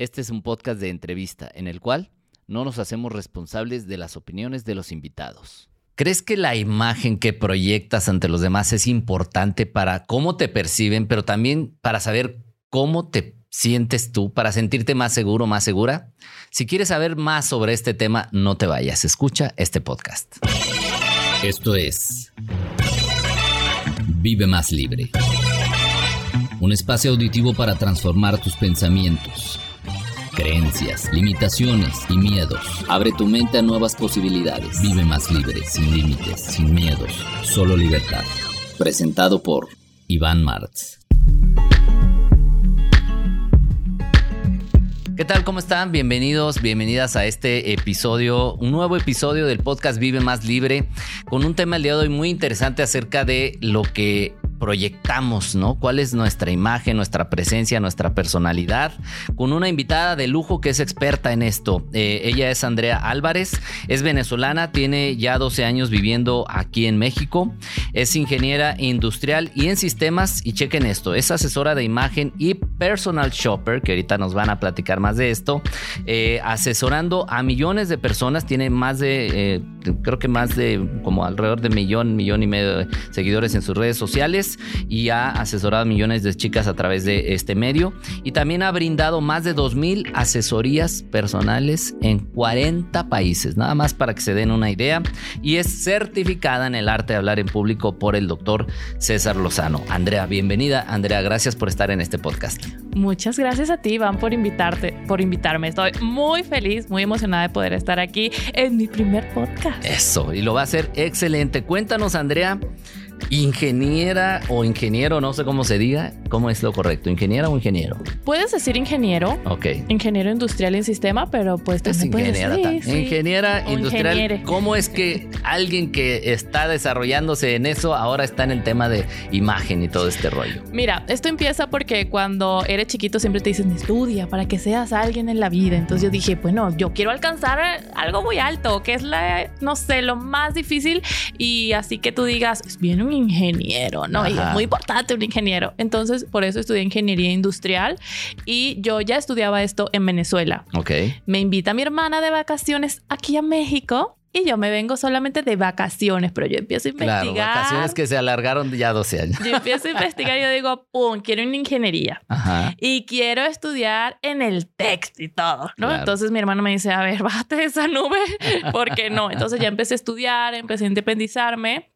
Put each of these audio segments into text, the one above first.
Este es un podcast de entrevista en el cual no nos hacemos responsables de las opiniones de los invitados. ¿Crees que la imagen que proyectas ante los demás es importante para cómo te perciben, pero también para saber cómo te sientes tú, para sentirte más seguro, más segura? Si quieres saber más sobre este tema, no te vayas, escucha este podcast. Esto es Vive más libre. Un espacio auditivo para transformar tus pensamientos, creencias, limitaciones y miedos. Abre tu mente a nuevas posibilidades. Vive más libre, sin límites, sin miedos, solo libertad. Presentado por Iván Martz. ¿Qué tal? ¿Cómo están? Bienvenidos, bienvenidas a este episodio, un nuevo episodio del podcast Vive Más Libre, con un tema el día de hoy muy interesante acerca de lo que proyectamos, ¿no? ¿Cuál es nuestra imagen, nuestra presencia, nuestra personalidad? Con una invitada de lujo que es experta en esto. Eh, ella es Andrea Álvarez, es venezolana, tiene ya 12 años viviendo aquí en México, es ingeniera industrial y en sistemas, y chequen esto, es asesora de imagen y personal shopper, que ahorita nos van a platicar más de esto, eh, asesorando a millones de personas, tiene más de, eh, creo que más de como alrededor de millón, millón y medio de seguidores en sus redes sociales y ha asesorado a millones de chicas a través de este medio y también ha brindado más de 2.000 asesorías personales en 40 países, nada más para que se den una idea y es certificada en el arte de hablar en público por el doctor César Lozano. Andrea, bienvenida. Andrea, gracias por estar en este podcast. Muchas gracias a ti, Iván, por invitarte, por invitarme. Estoy muy feliz, muy emocionada de poder estar aquí en mi primer podcast. Eso, y lo va a hacer excelente. Cuéntanos, Andrea, ingeniera o ingeniero, no sé cómo se diga, ¿cómo es lo correcto? ¿Ingeniera o ingeniero? Puedes decir ingeniero. Ok. Ingeniero industrial en sistema, pero pues también ingeniera, puedes decir, Ingeniera industrial. ¿Cómo es que alguien que está desarrollándose en eso ahora está en el tema de imagen y todo este rollo? Mira, esto empieza porque cuando eres chiquito siempre te dicen estudia para que seas alguien en la vida. Entonces yo dije, bueno, yo quiero alcanzar algo muy alto, que es la, no sé, lo más difícil. Y así que tú digas, es bien un ingeniero, ¿no? Y es muy importante un ingeniero. Entonces, por eso estudié ingeniería industrial y yo ya estudiaba esto en Venezuela. Ok. Me invita mi hermana de vacaciones aquí a México y yo me vengo solamente de vacaciones, pero yo empiezo a investigar. Claro, vacaciones que se alargaron ya 12 años. Yo empiezo a investigar y yo digo, pum, quiero una ingeniería. Ajá. Y quiero estudiar en el texto y todo, ¿no? Entonces mi hermano me dice, a ver, bájate de esa nube, porque no. Entonces ya empecé a estudiar, empecé a independizarme.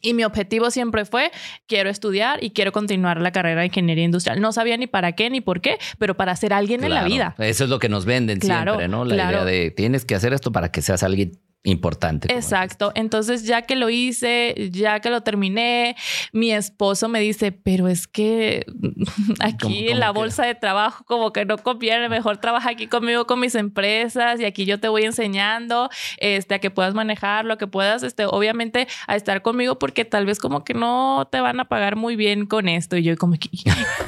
Y mi objetivo siempre fue, quiero estudiar y quiero continuar la carrera de ingeniería industrial. No sabía ni para qué ni por qué, pero para ser alguien en la vida. Eso es lo que nos venden siempre, ¿no? La idea de tienes que hacer esto para que seas alguien importante. Exacto. Entonces, ya que lo hice, ya que lo terminé, mi esposo me dice, pero es que aquí en la bolsa de trabajo como que no conviene, mejor trabaja aquí conmigo con mis empresas y aquí yo te voy enseñando este, a que puedas manejarlo, a que puedas, este, obviamente, a estar conmigo porque tal vez como que no te van a pagar muy bien con esto. Y yo como que,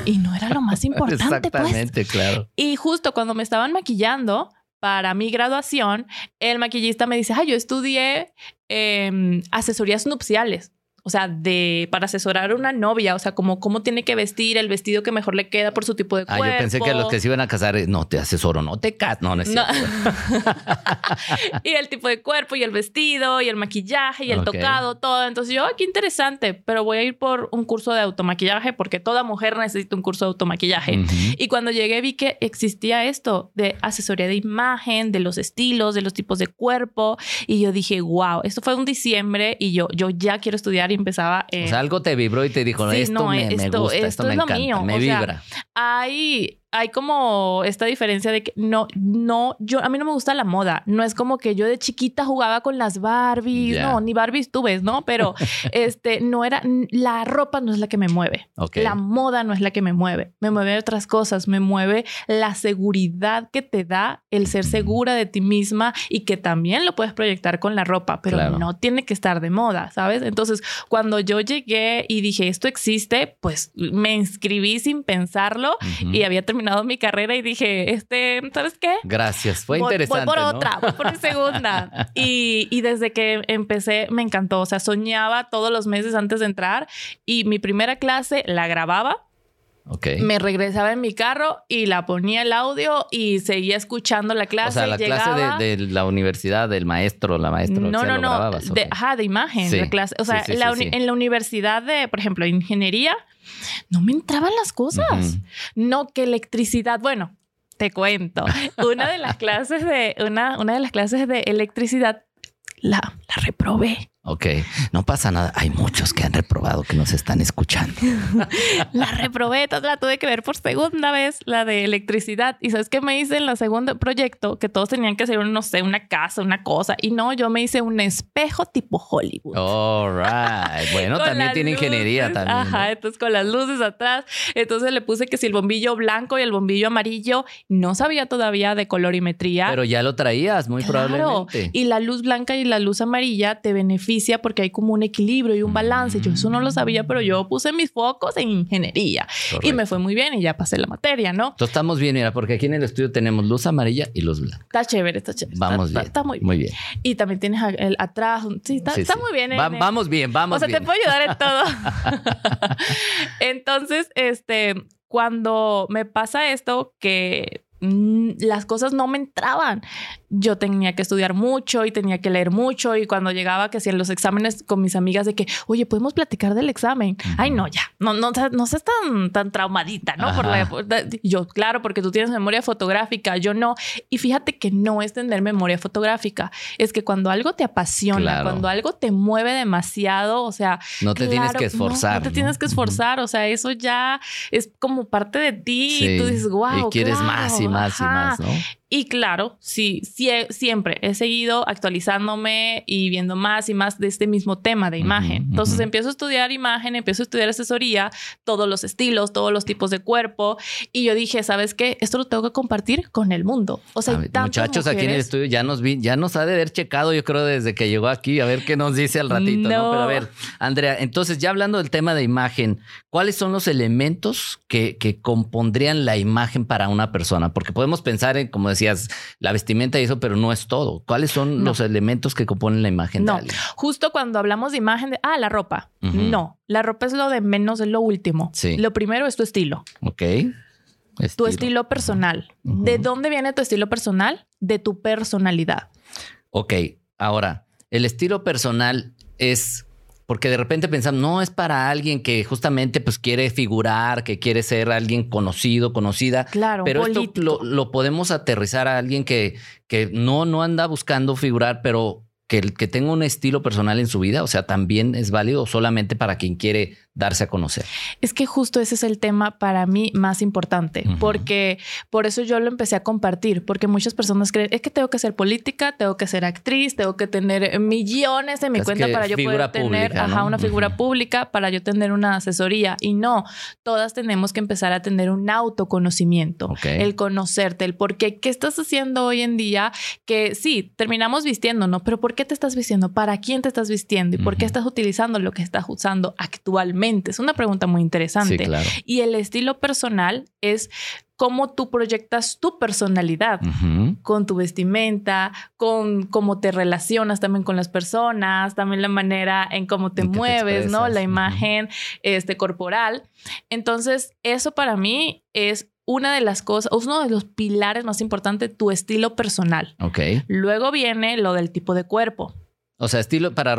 y, no era lo más importante. Pues". Exactamente, claro. Y justo cuando me estaban maquillando, para mi graduación, el maquillista me dice, ah, yo estudié em, asesorías nupciales o sea, de para asesorar a una novia, o sea, como cómo tiene que vestir, el vestido que mejor le queda por su tipo de cuerpo. Ah, yo pensé que los que se iban a casar, eh, no te asesoro, no te casas, no, no es y el tipo de cuerpo y el vestido y el maquillaje y el tocado, todo. Entonces yo, qué interesante, pero voy a ir por un curso de automaquillaje porque toda mujer necesita un curso de automaquillaje. Y cuando llegué vi que existía esto de asesoría de imagen, de los estilos, de los tipos de cuerpo y yo dije, wow, esto fue un diciembre y yo yo ya quiero estudiar y empezaba. o sea, algo te vibró y te dijo, esto, me, gusta, esto, me encanta, me vibra. hay hay como esta diferencia de que no, no, yo, a mí no me gusta la moda. No es como que yo de chiquita jugaba con las Barbies, no, ni Barbies tú ves, ¿no? Pero este, no era, la ropa no es la que me mueve. La moda no es la que me mueve. Me mueve otras cosas. Me mueve la seguridad que te da el ser segura de ti misma y que también lo puedes proyectar con la ropa, pero no tiene que estar de moda, ¿sabes? Entonces, cuando yo llegué y dije, esto existe, pues me inscribí sin pensarlo y había terminado mi carrera y dije, este, ¿sabes qué? Gracias, fue interesante. Voy por otra, voy por segunda. y, y desde que empecé me encantó, o sea, soñaba todos los meses antes de entrar y mi primera clase la grababa Me regresaba en mi carro y la ponía el audio y seguía escuchando la clase. O sea, la clase de, la universidad, del maestro, la maestra. No, no, no. de, ajá, de imagen. La clase. O sea, en la universidad de, por ejemplo, ingeniería, no me entraban las cosas. No, que electricidad. Bueno, te cuento. Una de las clases de, una, una de las clases de electricidad la, la reprobé. Ok, no pasa nada. Hay muchos que han reprobado que nos están escuchando. la reprobé, la tuve que ver por segunda vez, la de electricidad. Y sabes qué me hice en la segunda proyecto que todos tenían que hacer, un, no sé, una casa, una cosa. Y no, yo me hice un espejo tipo Hollywood. All right. Bueno, también tiene ingeniería también. Ajá, entonces con las luces atrás. Entonces le puse que si el bombillo blanco y el bombillo amarillo no sabía todavía de colorimetría. Pero ya lo traías, muy probablemente. Y la luz blanca y la luz amarilla te benefician porque hay como un equilibrio y un balance. Yo eso no lo sabía, pero yo puse mis focos en ingeniería y me fue muy bien y ya pasé la materia, ¿no? Entonces estamos bien, mira, porque aquí en el estudio tenemos luz amarilla y luz blanca. Está chévere, está chévere. Vamos bien. Está, muy, bien. Y también tienes el atrás. Sí, está, muy bien. vamos bien, vamos bien. O sea, te puedo ayudar en todo. Entonces, este, cuando me pasa esto que mm, las cosas no me entraban yo tenía que estudiar mucho y tenía que leer mucho y cuando llegaba que si en los exámenes con mis amigas de que, oye, podemos platicar del examen. Ay, no, ya, no, no, no seas tan, tan traumadita, ¿no? Por la, yo, claro, porque tú tienes memoria fotográfica, yo no. Y fíjate que no es tener memoria fotográfica, es que cuando algo te apasiona, cuando algo te mueve demasiado, o sea, no te tienes que esforzar. No, te tienes que esforzar, o sea, eso ya es como parte de ti y tú dices, wow. Y quieres más y más y más, ¿no? Y claro, sí, siempre he seguido actualizándome y viendo más y más de este mismo tema de imagen. Entonces empiezo a estudiar imagen, empiezo a estudiar asesoría, todos los estilos, todos los tipos de cuerpo. Y yo dije, ¿sabes qué? Esto lo tengo que compartir con el mundo. O sea, muchachos aquí en el estudio ya nos vi, ya nos ha de haber checado, yo creo, desde que llegó aquí, a ver qué nos dice al ratito, ¿no? Pero a ver, Andrea, entonces ya hablando del tema de imagen, ¿cuáles son los elementos que, que compondrían la imagen para una persona? Porque podemos pensar en, como decía, decías, la vestimenta y eso, pero no es todo. ¿Cuáles son los elementos que componen la imagen no. de alguien? Justo cuando hablamos de imagen de, ah, la ropa. No, la ropa es lo de menos, es lo último. Sí. Lo primero es tu estilo. Ok. Tu estilo personal. ¿De dónde viene tu estilo personal? De tu personalidad. Ok, ahora, el estilo personal es porque de repente pensamos, no es para alguien que justamente pues quiere figurar, que quiere ser alguien conocido, conocida. Claro, pero esto lo, lo, podemos aterrizar a alguien que, que no, no anda buscando figurar, pero que, que tenga un estilo personal en su vida, o sea, también es válido solamente para quien quiere darse a conocer. Es que justo ese es el tema para mí más importante, porque por eso yo lo empecé a compartir, porque muchas personas creen, es que tengo que ser política, tengo que ser actriz, tengo que tener millones en mi cuenta para yo poder tener una figura pública, para yo tener una asesoría. Y no, todas tenemos que empezar a tener un autoconocimiento, el conocerte, el por qué, qué estás haciendo hoy en día, que sí, terminamos vistiendo, ¿no? Pero ¿por qué te estás vistiendo? ¿Para quién te estás vistiendo? ¿Y por qué estás utilizando lo que estás usando actualmente? Es una pregunta muy interesante. Y el estilo personal es cómo tú proyectas tu personalidad con tu vestimenta, con cómo te relacionas también con las personas, también la manera en cómo te mueves, ¿no? La imagen este, corporal. Entonces, eso para mí es una de las cosas, uno de los pilares más importantes, tu estilo personal. Ok. Luego viene lo del tipo de cuerpo. O sea, estilo para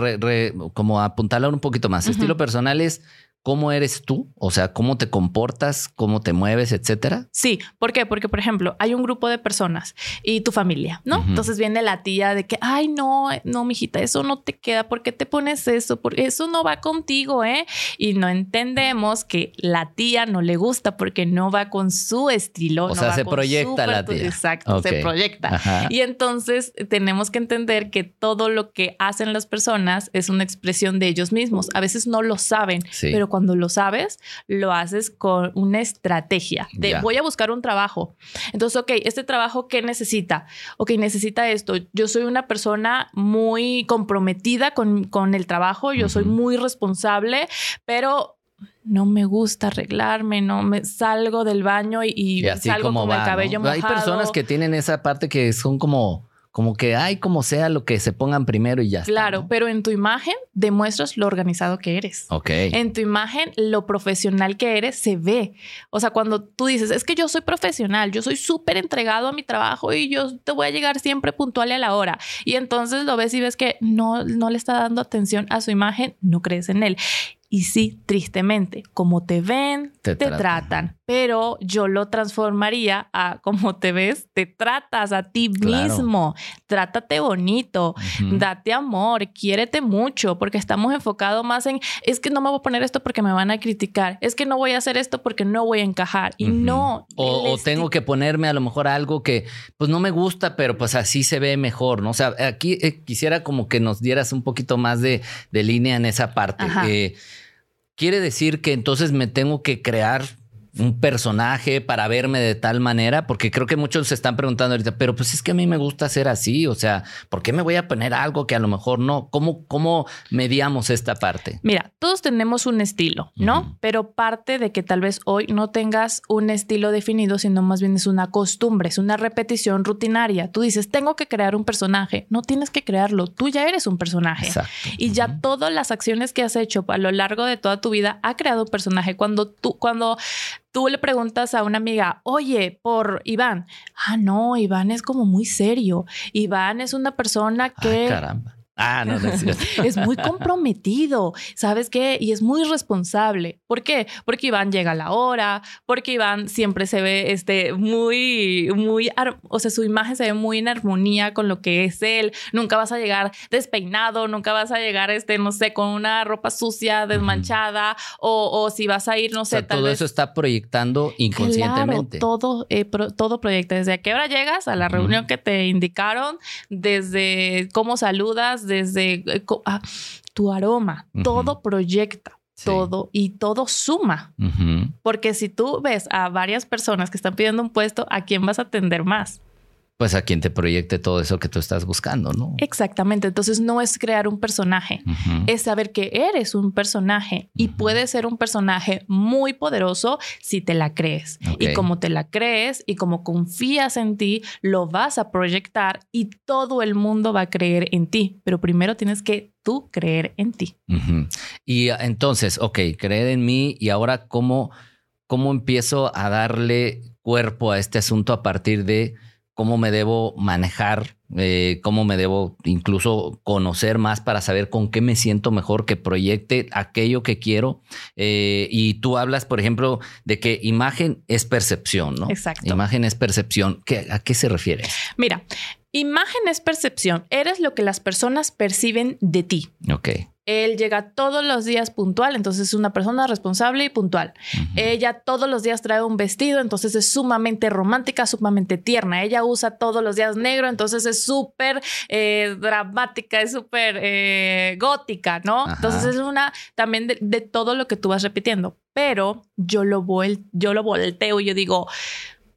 como apuntarlo un poquito más. Estilo personal es cómo eres tú, o sea, cómo te comportas, cómo te mueves, etcétera. Sí, ¿por qué? Porque, por ejemplo, hay un grupo de personas y tu familia, ¿no? Entonces viene la tía de que, ay, no, no, mijita, eso no te queda, ¿por qué te pones eso? Porque eso no va contigo, ¿eh? Y no entendemos que la tía no le gusta porque no va con su estilo. O sea, se proyecta la tía. Exacto, se proyecta. Y entonces tenemos que entender que todo lo que hacen las personas es una expresión de ellos mismos. A veces no lo saben, pero cuando lo sabes, lo haces con una estrategia de voy a buscar un trabajo. Entonces, ok, este trabajo, ¿qué necesita? Ok, necesita esto. Yo soy una persona muy comprometida con, con el trabajo, yo soy muy responsable, pero no me gusta arreglarme, no me salgo del baño y, salgo con el cabello mojado. Hay personas que tienen esa parte que son como como que hay como sea lo que se pongan primero y ya. Claro, pero en tu imagen demuestras lo organizado que eres. Ok. En tu imagen, lo profesional que eres se ve. O sea, cuando tú dices, es que yo soy profesional, yo soy súper entregado a mi trabajo y yo te voy a llegar siempre puntual a la hora. Y entonces lo ves y ves que no, no le está dando atención a su imagen, no crees en él. Y sí, tristemente, como te ven, te, tratan. Pero yo lo transformaría a como te ves, te tratas a ti mismo. Trátate bonito, date amor, quiérete mucho, porque estamos enfocados más en, es que no me voy a poner esto porque me van a criticar, es que no voy a hacer esto porque no voy a encajar. Y no. O, tengo que ponerme a lo mejor algo que pues no me gusta, pero pues así se ve mejor, ¿no? O sea, aquí eh, quisiera como que nos dieras un poquito más de, línea en esa parte. Eh, quiere decir que entonces me tengo que crear un personaje para verme de tal manera, porque creo que muchos se están preguntando ahorita, pero pues es que a mí me gusta ser así, o sea, ¿por qué me voy a poner algo que a lo mejor no? ¿Cómo, cómo mediamos esta parte? Mira, todos tenemos un estilo, ¿no? Pero parte de que tal vez hoy no tengas un estilo definido, sino más bien es una costumbre, es una repetición rutinaria. Tú dices, tengo que crear un personaje, no tienes que crearlo, tú ya eres un personaje. Y ya todas las acciones que has hecho a lo largo de toda tu vida ha creado un personaje. Cuando tú, cuando tú le preguntas a una amiga, oye, por Iván, ah, no, Iván es como muy serio. Iván es una persona que... caramba. Ah, no, no es, es muy comprometido, ¿sabes qué? Y es muy responsable. ¿Por qué? Porque Iván llega a la hora, porque Iván siempre se ve este, muy, muy, o sea, su imagen se ve muy en armonía con lo que es él. Nunca vas a llegar despeinado, nunca vas a llegar, este, no sé, con una ropa sucia, desmanchada, o, si vas a ir, no sé, tal todo eso está proyectando inconscientemente. todo, eh, todo proyecta. Desde a qué hora llegas a la reunión que te indicaron, desde cómo saludas, desde eh, ah, tu aroma, todo proyecta. Todo y todo suma. Porque si tú ves a varias personas que están pidiendo un puesto, ¿a quién vas a atender más? Pues a quien te proyecte todo eso que tú estás buscando, ¿no? Exactamente. Entonces no es crear un personaje, es saber que eres un personaje y puedes ser un personaje muy poderoso si te la crees. Y como te la crees y como confías en ti, lo vas a proyectar y todo el mundo va a creer en ti. Pero primero tienes que tú creer en ti. Y ah, entonces, ok, creer en mí y ahora cómo, cómo empiezo a darle cuerpo a este asunto a partir de cómo me debo manejar, eh, cómo me debo incluso conocer más para saber con qué me siento mejor, que proyecte aquello que quiero. Eh, y tú hablas, por ejemplo, de que imagen es percepción, ¿no? Exacto. Imagen es percepción. ¿A qué se refiere? Mira, imagen es percepción. Eres lo que las personas perciben de ti. Ok. Él llega todos los días puntual, entonces es una persona responsable y puntual. Ella todos los días trae un vestido, entonces es sumamente romántica, sumamente tierna. Ella usa todos los días negro, entonces es súper eh, dramática, es súper eh, gótica, ¿no? Entonces es una también de, todo lo que tú vas repitiendo. Pero yo lo, yo lo volteo y yo digo,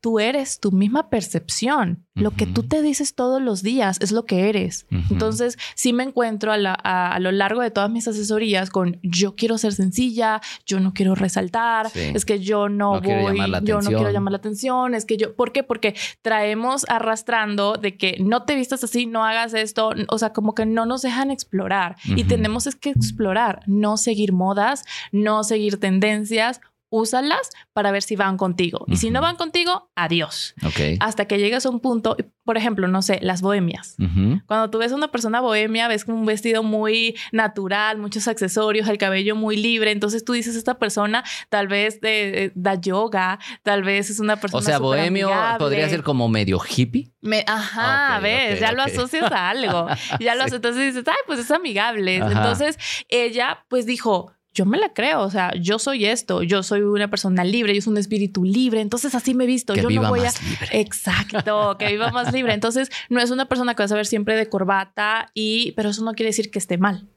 tú eres tu misma percepción. Lo que tú te dices todos los días es lo que eres. Entonces, sí me encuentro a, lo largo de todas mis asesorías con yo quiero ser sencilla, yo no quiero resaltar, es que yo no, voy, yo no quiero llamar la atención, es que yo, ¿por qué? Porque traemos arrastrando de que no te vistas así, no hagas esto, o sea, como que no nos dejan explorar y tenemos es que explorar, no seguir modas, no seguir tendencias úsalas para ver si van contigo. Y si no van contigo, adiós. Hasta que llegas a un punto, por ejemplo, no sé, las bohemias. Cuando tú ves a una persona bohemia, ves un vestido muy natural, muchos accesorios, el cabello muy libre. Entonces tú dices, esta persona tal vez de, da yoga, tal vez es una persona. O sea, bohemio podría ser como medio hippie. ajá, ves, ya lo asocias a algo. ya lo entonces dices, ay, pues es amigable. Entonces ella, pues dijo, yo me la creo, o sea, yo soy esto, yo soy una persona libre, yo soy un espíritu libre, entonces así me he visto, yo no voy a Exacto, que viva más libre. Entonces, no es una persona que va a saber siempre de corbata y pero eso no quiere decir que esté mal.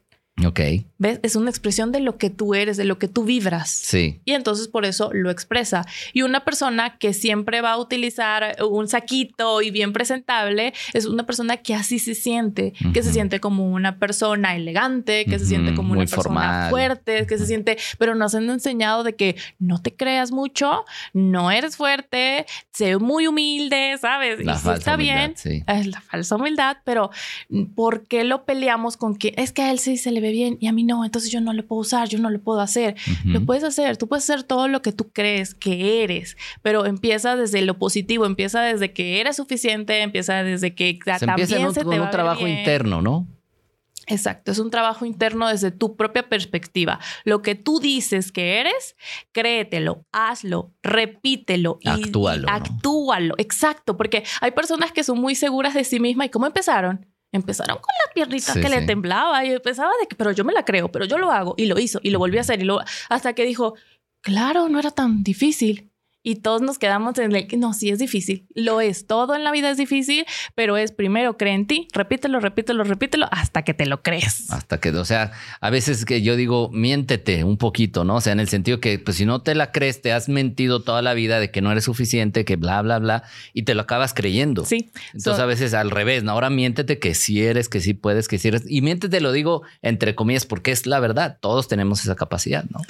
Ok. ¿Ves? Es una expresión de lo que tú eres, de lo que tú vibras. Sí. Y entonces por eso lo expresa. Y una persona que siempre va a utilizar un saquito y bien presentable es una persona que así se siente, que se siente como una persona elegante, que se siente como una persona fuerte, que se siente, pero nos han enseñado de que no te creas mucho, no eres fuerte, sé muy humilde, ¿sabes? La y está bien, es la falsa humildad, pero ¿por qué lo peleamos con que es que a él sí se le ve bien y a mí no? Entonces yo no lo puedo usar, yo no lo puedo hacer. Lo puedes hacer, tú puedes hacer todo lo que tú crees que eres, pero empieza desde lo positivo, empieza desde que eres suficiente, empieza desde que se también empieza se te un trabajo interno, ¿no? Exacto, es un trabajo interno desde tu propia perspectiva. Lo que tú dices que eres, créetelo, hazlo, repítelo y actúalo. actúalo. Exacto, porque hay personas que son muy seguras de sí mismas y cómo empezaron Empezaron con las piernitas que le temblaba y empezaba de que, pero yo me la creo, pero yo lo hago y lo hizo y lo volvió a hacer y lo, hasta que dijo, claro, no era tan difícil. Y todos nos quedamos en el que no, sí es difícil. Lo es. Todo en la vida es difícil, pero es primero cree en ti, repítelo, repítelo, repítelo hasta que te lo crees. Hasta que, o sea, a veces que yo digo, miéntete un poquito, ¿no? O sea, en el sentido que, pues si no te la crees, te has mentido toda la vida de que no eres suficiente, que bla, bla, bla, y te lo acabas creyendo. Sí. Entonces a veces al revés, ¿no? Ahora miéntete que sí eres, que sí puedes, que sí eres. Y miéntete, lo digo entre comillas, porque es la verdad. Todos tenemos esa capacidad, ¿no?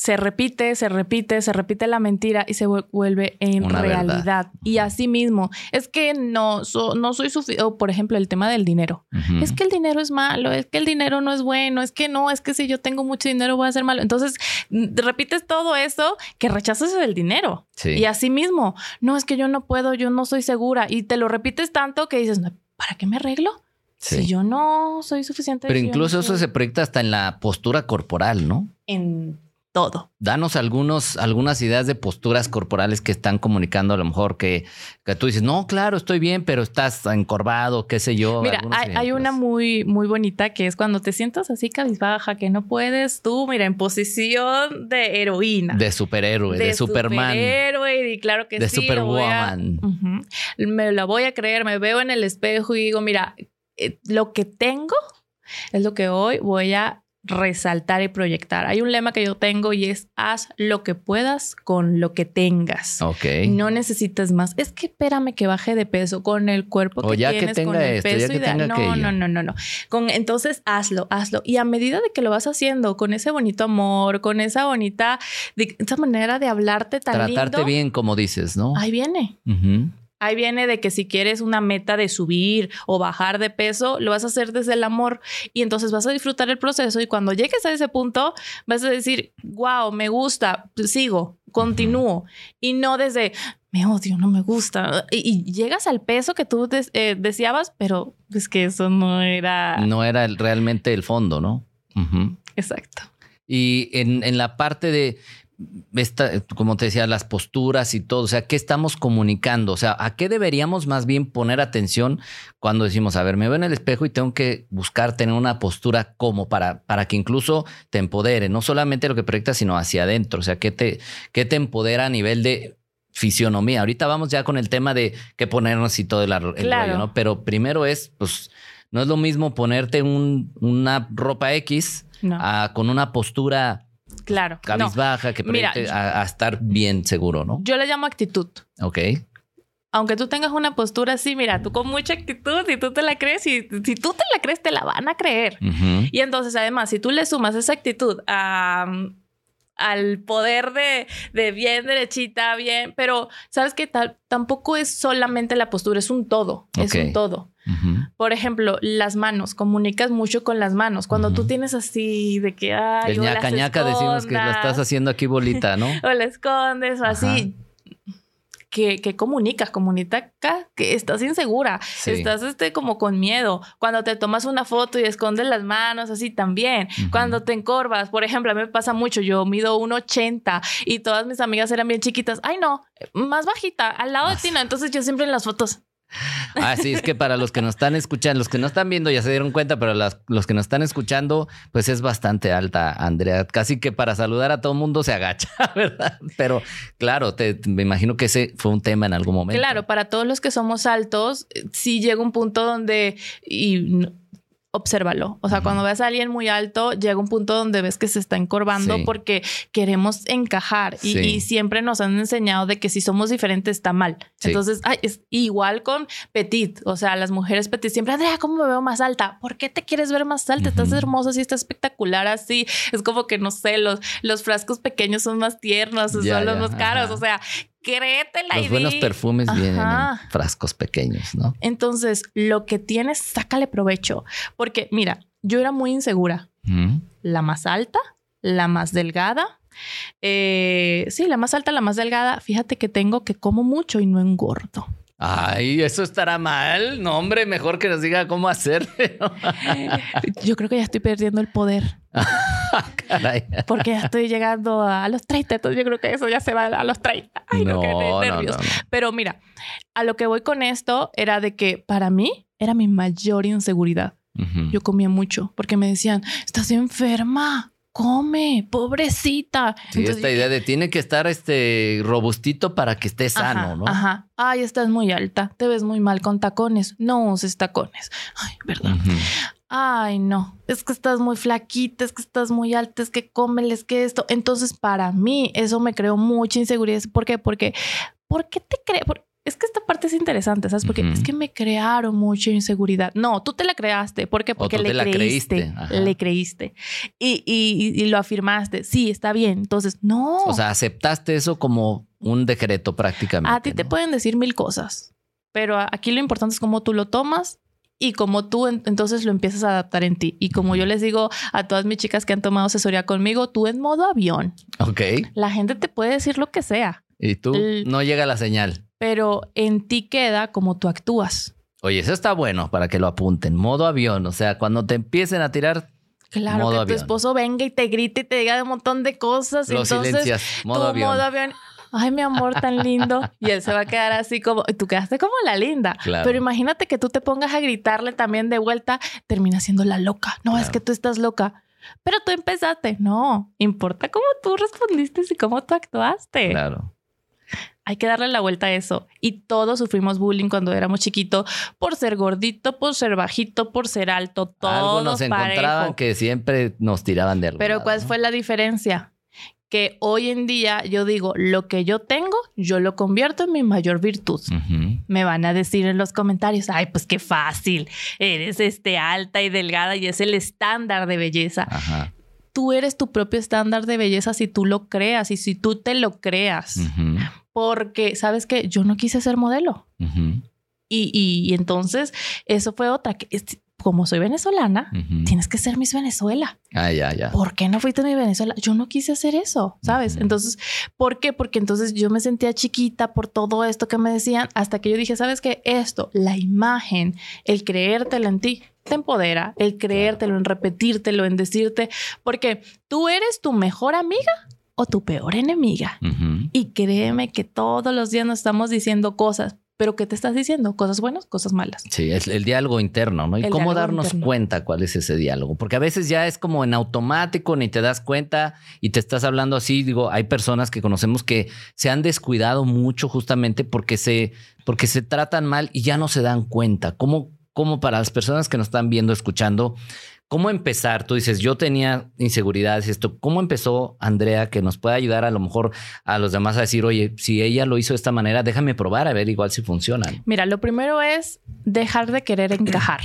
Se repite, se repite, se repite la mentira y se vuelve en realidad. Y así mismo, es que no, no soy suficiente, por ejemplo, el tema del dinero. Es que el dinero es malo, es que el dinero no es bueno, es que no, es que si yo tengo mucho dinero voy a ser malo. Entonces, repites todo eso que rechazas el dinero. Y así mismo, no, es que yo no puedo, yo no soy segura. Y te lo repites tanto que dices, ¿para qué me arreglo? Si yo no soy suficiente. Pero incluso eso se proyecta hasta en la postura corporal, ¿no? En todo. Danos algunos, algunas ideas de posturas corporales que están comunicando a lo mejor que, que tú dices, no, claro, estoy bien, pero estás encorvado, qué sé yo. Mira, hay, una muy, muy bonita que es cuando te sientas así cabizbaja, que no puedes tú, mira, en posición de heroína. De superhéroe, de, Superman. Superhéroe, y claro que de sí. De Superwoman. Me la voy a creer, me veo en el espejo y digo, mira, eh, lo que tengo es lo que hoy voy a resaltar y proyectar. Hay un lema que yo tengo y es haz lo que puedas con lo que tengas. Ok. No necesitas más. Es que espérame que baje de peso con el cuerpo que ya tienes, que tenga con el esto, peso ya que tenga no, no, no, no, no. Con entonces hazlo, hazlo y a medida de que lo vas haciendo con ese bonito amor, con esa bonita de, esa manera de hablarte tan Tratarte bien como dices, ¿no? Ahí viene. Ahí viene de que si quieres una meta de subir o bajar de peso, lo vas a hacer desde el amor y entonces vas a disfrutar el proceso y cuando llegues a ese punto vas a decir, wow, me gusta, sigo, continúo y no desde, me odio, no me gusta. Y, llegas al peso que tú eh, deseabas, pero es que eso no era... No era realmente el fondo, ¿no? Exacto. Y en, en la parte de esta, como te decía, las posturas y todo, o sea, ¿qué estamos comunicando? O sea, ¿a qué deberíamos más bien poner atención cuando decimos, a ver, me veo en el espejo y tengo que buscar tener una postura como para, para que incluso te empodere, no solamente lo que proyectas, sino hacia adentro, o sea, ¿qué te, qué te empodera a nivel de fisionomía? Ahorita vamos ya con el tema de qué ponernos y todo el, rollo, ¿no? Pero primero es, pues, no es lo mismo ponerte un, una ropa X con una postura Claro. Cabizbaja, que proyecte a, estar bien seguro, ¿no? Yo le llamo actitud. Ok. Aunque tú tengas una postura así, mira, tú con mucha actitud, y tú te la crees, y si tú te la crees, te la van a creer. Y entonces, además, si tú le sumas esa actitud al poder de, de, bien derechita, bien, pero sabes que tampoco es solamente la postura, es un todo, es un todo. Por ejemplo, las manos, comunicas mucho con las manos. Cuando tú tienes así de que, ay, o ñaca, ñaca decimos que la estás haciendo aquí bolita, ¿no? o la escondes o así. Que, comunicas, comunicas que estás insegura, estás este, como con miedo. Cuando te tomas una foto y escondes las manos, así también. Cuando te encorvas, por ejemplo, a mí me pasa mucho, yo mido 1,80 y todas mis amigas eran bien chiquitas. Ay, no, más bajita, al lado de ti, no. Entonces yo siempre en las fotos, Así es que para los que nos están escuchando, los que no están viendo ya se dieron cuenta, pero los que nos están escuchando, pues es bastante alta, Andrea. Casi que para saludar a todo mundo se agacha, ¿verdad? Pero claro, te, me imagino que ese fue un tema en algún momento. Claro, para todos los que somos altos, sí llega un punto donde y obsérvalo. O sea, cuando ves a alguien muy alto, llega un punto donde ves que se está encorvando porque queremos encajar y, siempre nos han enseñado de que si somos diferentes está mal. Entonces, es igual con Petit. O sea, las mujeres Petit siempre, Andrea, ¿cómo me veo más alta? ¿Por qué te quieres ver más alta? Estás hermosa, y estás espectacular así. Es como que, no sé, los, los frascos pequeños son más tiernos, son los más caros. O sea, créete la Los buenos perfumes vienen en frascos pequeños, ¿no? Entonces, lo que tienes, sácale provecho. Porque, mira, yo era muy insegura. La más alta, la más delgada. Eh, sí, la más alta, la más delgada. Fíjate que tengo que como mucho y no engordo. Ay, eso estará mal. No, hombre, mejor que nos diga cómo hacer. Yo creo que ya estoy perdiendo el poder. Caray. Porque ya estoy llegando a los 30, entonces yo creo que eso ya se va a los 30. Ay, no, no nervios. Pero mira, a lo que voy con esto era de que para mí era mi mayor inseguridad. Yo comía mucho porque me decían, estás enferma come, pobrecita. Sí, esta idea de tiene que estar este robustito para que esté sano, ¿no? Ajá. Ay, estás muy alta, te ves muy mal con tacones. No uses tacones. Ay, verdad. Ay, no, es que estás muy flaquita, es que estás muy alta, es que cómeles que esto. Entonces, para mí, eso me creó mucha inseguridad. ¿Por qué? Porque, ¿por qué te crees? es que esta parte es interesante, ¿sabes? Porque es que me crearon mucha inseguridad. No, tú te la creaste. ¿Por qué? Porque le creíste. Le creíste. Y, y, lo afirmaste. Sí, está bien. Entonces, no. O sea, aceptaste eso como un decreto prácticamente. A ti te pueden decir mil cosas, pero aquí lo importante es cómo tú lo tomas y cómo tú entonces lo empiezas a adaptar en ti. Y como yo les digo a todas mis chicas que han tomado asesoría conmigo, tú en modo avión. Ok. La gente te puede decir lo que sea. Y tú no llega la señal pero en ti queda como tú actúas. Oye, eso está bueno para que lo apunten. Modo avión, o sea, cuando te empiecen a tirar. Claro, que tu esposo venga y te grite y te diga un montón de cosas. Lo entonces, silencias. Modo avión. modo avión. Ay, mi amor, tan lindo. Y él se va a quedar así como, tú quedaste como la linda. Pero imagínate que tú te pongas a gritarle también de vuelta, termina siendo la loca. No, es que tú estás loca. Pero tú empezaste. No, importa cómo tú respondiste y cómo tú actuaste. Claro. Hay que darle la vuelta a eso. Y todos sufrimos bullying cuando éramos chiquitos por ser gordito, por ser bajito, por ser alto. Todos Algo nos encontraban que siempre nos tiraban de algo. Pero ¿cuál fue la diferencia? Que hoy en día yo digo, lo que yo tengo, yo lo convierto en mi mayor virtud. Me van a decir en los comentarios, ay, pues qué fácil, eres este alta y delgada y es el estándar de belleza. tú eres tu propio estándar de belleza si tú lo creas y si tú te lo creas porque, ¿sabes qué? Yo no quise ser modelo. y, y, entonces, eso fue otra. Que, como soy venezolana, tienes que ser Miss Venezuela. Ah, ya, ya. ¿Por qué no fuiste mi Venezuela? Yo no quise hacer eso, ¿sabes? Entonces, ¿por qué? Porque entonces yo me sentía chiquita por todo esto que me decían, hasta que yo dije, ¿sabes qué? Esto, la imagen, el creértelo en ti, te empodera, el creértelo, en repetírtelo, en decirte, porque tú eres tu mejor amiga o tu peor enemiga. Y créeme que todos los días nos estamos diciendo cosas, pero ¿qué te estás diciendo? Cosas buenas, cosas malas. Sí, es el diálogo interno, ¿no? Y cómo darnos cuenta cuál es ese diálogo. Porque a veces ya es como en automático, ni te das cuenta y te estás hablando así. Digo, hay personas que conocemos que se han descuidado mucho justamente porque se, porque se tratan mal y ya no se dan cuenta. ¿Cómo, cómo para las personas que nos están viendo, escuchando, ¿Cómo empezar? Tú dices, yo tenía inseguridades, esto. ¿Cómo empezó Andrea que nos puede ayudar a lo mejor a los demás a decir, oye, si ella lo hizo de esta manera, déjame probar a ver igual si funcionan? Mira, lo primero es dejar de querer encajar.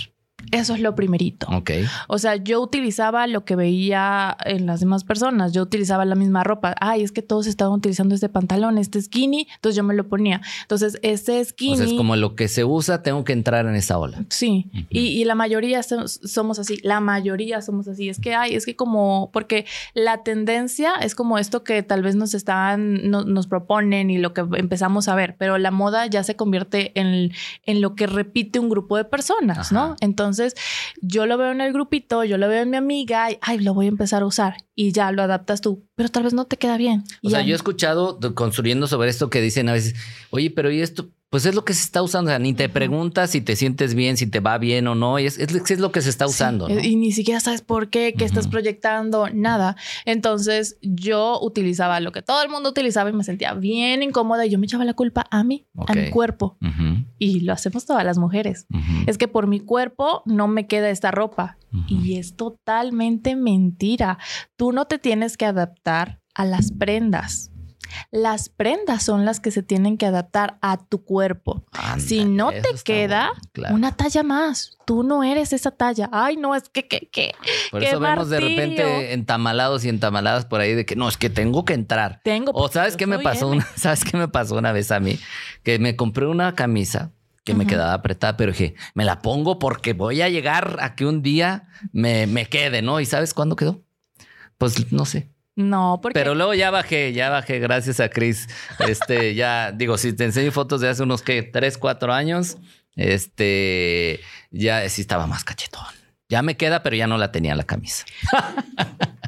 Eso es lo primerito. Ok. O sea, yo utilizaba lo que veía en las demás personas. Yo utilizaba la misma ropa. Ay, es que todos estaban utilizando este pantalón, este skinny. Entonces yo me lo ponía. Entonces, ese skinny. O sea, es como lo que se usa, tengo que entrar en esa ola. Sí. y, la mayoría somos así. La mayoría somos así. Es que hay, es que como, porque la tendencia es como esto que tal vez nos están, nos proponen y lo que empezamos a ver. Pero la moda ya se convierte en, en lo que repite un grupo de personas, ¿no? Entonces, entonces, yo lo veo en el grupito, yo lo veo en mi amiga y, ay, lo voy a empezar a usar y ya lo adaptas tú, pero tal vez no te queda bien. O sea, yo he escuchado construyendo sobre esto que dicen a veces, oye, pero ¿y esto? Pues es lo que se está usando. O sea, ni te preguntas si te sientes bien, si te va bien o no. Es, es, lo que se está usando. Y ni siquiera sabes por qué, qué estás proyectando, nada. Entonces yo utilizaba lo que todo el mundo utilizaba y me sentía bien incómoda y yo me echaba la culpa a mí, a mi cuerpo. Y lo hacemos todas las mujeres. Es que por mi cuerpo no me queda esta ropa. Y es totalmente mentira. Tú no te tienes que adaptar a las prendas. Las prendas son las que se tienen que adaptar a tu cuerpo. si no te queda una talla más, tú no eres esa talla. Ay, no, es que, que, que. Por eso vemos de repente entamalados y entamaladas por ahí de que no, es que tengo que entrar. Tengo. O sabes qué me pasó una, sabes qué me pasó una vez a mí, que me compré una camisa que me quedaba apretada, pero dije, me la pongo porque voy a llegar a que un día me, me quede, ¿no? ¿Y sabes cuándo quedó? Pues no sé, no, porque. Pero luego ya bajé, ya bajé, gracias a Chris. Este, ya, digo, si te enseño fotos de hace unos que tres, cuatro años, este, ya sí estaba más cachetón. Ya me queda, pero ya no la tenía la camisa.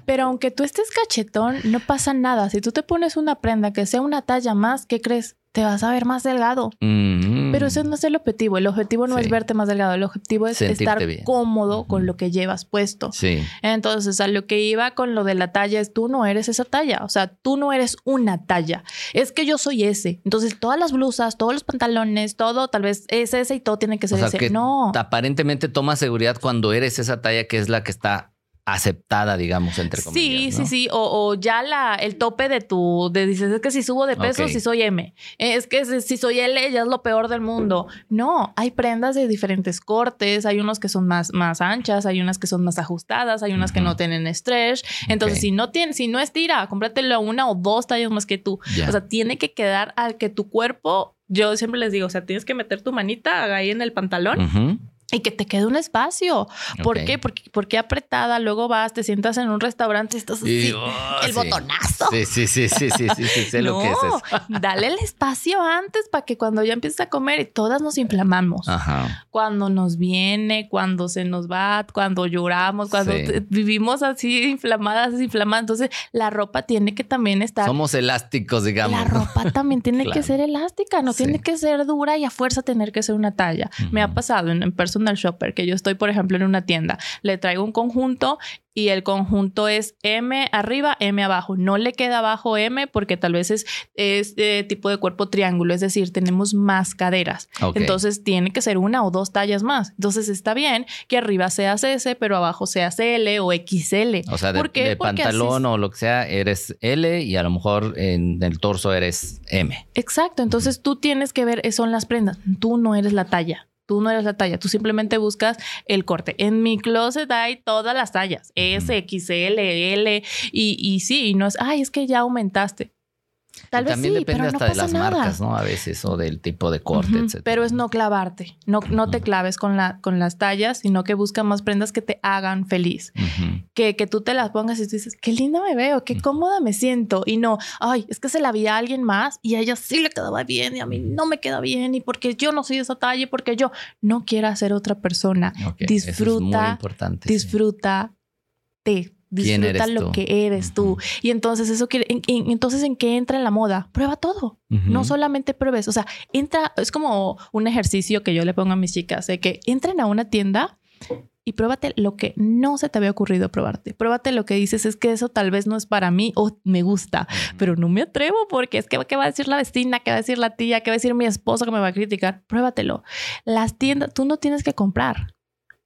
Pero aunque tú estés cachetón, no pasa nada. Si tú te pones una prenda que sea una talla más, ¿qué crees? te vas a ver más delgado. Mm. Pero ese no es el objetivo. El objetivo no es verte más delgado. El objetivo es estar cómodo con lo que llevas puesto. Sí. Entonces, a lo que iba con lo de la talla es tú no eres esa talla. O sea, tú no eres una talla. Es que yo soy ese. Entonces, todas las blusas, todos los pantalones, todo, tal vez es ese y todo tiene que ser ese. no. Aparentemente toma seguridad cuando eres esa talla que es la que está aceptada, digamos, entre comillas. Sí, sí, sí. O, ya la, el tope de tu, de dices, es que si subo de peso, si soy M. Es que si soy L, ya es lo peor del mundo. No, hay prendas de diferentes cortes. Hay unos que son más, más anchas, hay unas que son más ajustadas, hay unas que no tienen stretch. Entonces, si no tiene, si no estira, cómpratelo una o dos tallas más que tú. O sea, tiene que quedar al que tu cuerpo, yo siempre les digo, o sea, tienes que meter tu manita ahí en el pantalón y que te quede un espacio. ¿Por qué? Porque, porque apretada, luego vas, te sientas en un restaurante y estás así, oh, el botonazo. Sí, sí, sí, sí, sí, sí, sí sé lo que es eso. dale el espacio antes para que cuando ya empieces a comer todas nos inflamamos. Ajá. Cuando nos viene, cuando se nos va, cuando lloramos, cuando vivimos así inflamadas, inflamadas. Entonces, la ropa tiene que también estar. Somos elásticos, digamos. La ropa también tiene que ser elástica, no tiene que ser dura y a fuerza tener que ser una talla. Me ha pasado en, en personal shopper, que yo estoy, por ejemplo, en una tienda, le traigo un conjunto y el conjunto es M arriba, M abajo. No le queda abajo M porque tal vez es, este tipo de cuerpo triángulo, es decir, tenemos más caderas. Entonces tiene que ser una o dos tallas más. Entonces está bien que arriba sea S, pero abajo sea L o XL. O sea, de, pantalón o lo que sea, eres L y a lo mejor en el torso eres M. Exacto. Entonces tú tienes que ver, son las prendas. Tú no eres la talla. Tú no eres la talla, tú simplemente buscas el corte. En mi closet hay todas las tallas, S, XL, L, y, y sí, y no es, ay, es que ya aumentaste. Tal vez también depende hasta de las marcas, ¿no? A veces, o del tipo de corte, etc. Pero es no clavarte, no, no te claves con, la, con las tallas, sino que busca más prendas que te hagan feliz. que, que tú te las pongas y tú dices, qué linda me veo, qué cómoda me siento. Y no, ay, es que se la vi a alguien más y a ella sí le quedaba bien y a mí no me queda bien y porque yo no soy esa talla y porque yo no quiero ser otra persona. disfruta, disfruta, te Disfruta lo que eres tú. Y entonces eso quiere, entonces en qué entra en la moda? Prueba todo. No solamente pruebes, o sea, entra, es como un ejercicio que yo le pongo a mis chicas, de que entren a una tienda y pruébate lo que no se te había ocurrido probarte. Pruébate lo que dices, es que eso tal vez no es para mí o me gusta, pero no me atrevo porque es que ¿qué va a decir la vecina? ¿Qué va a decir la tía? ¿Qué va a decir mi esposo que me va a criticar? Pruébatelo. Las tiendas, tú no tienes que comprar.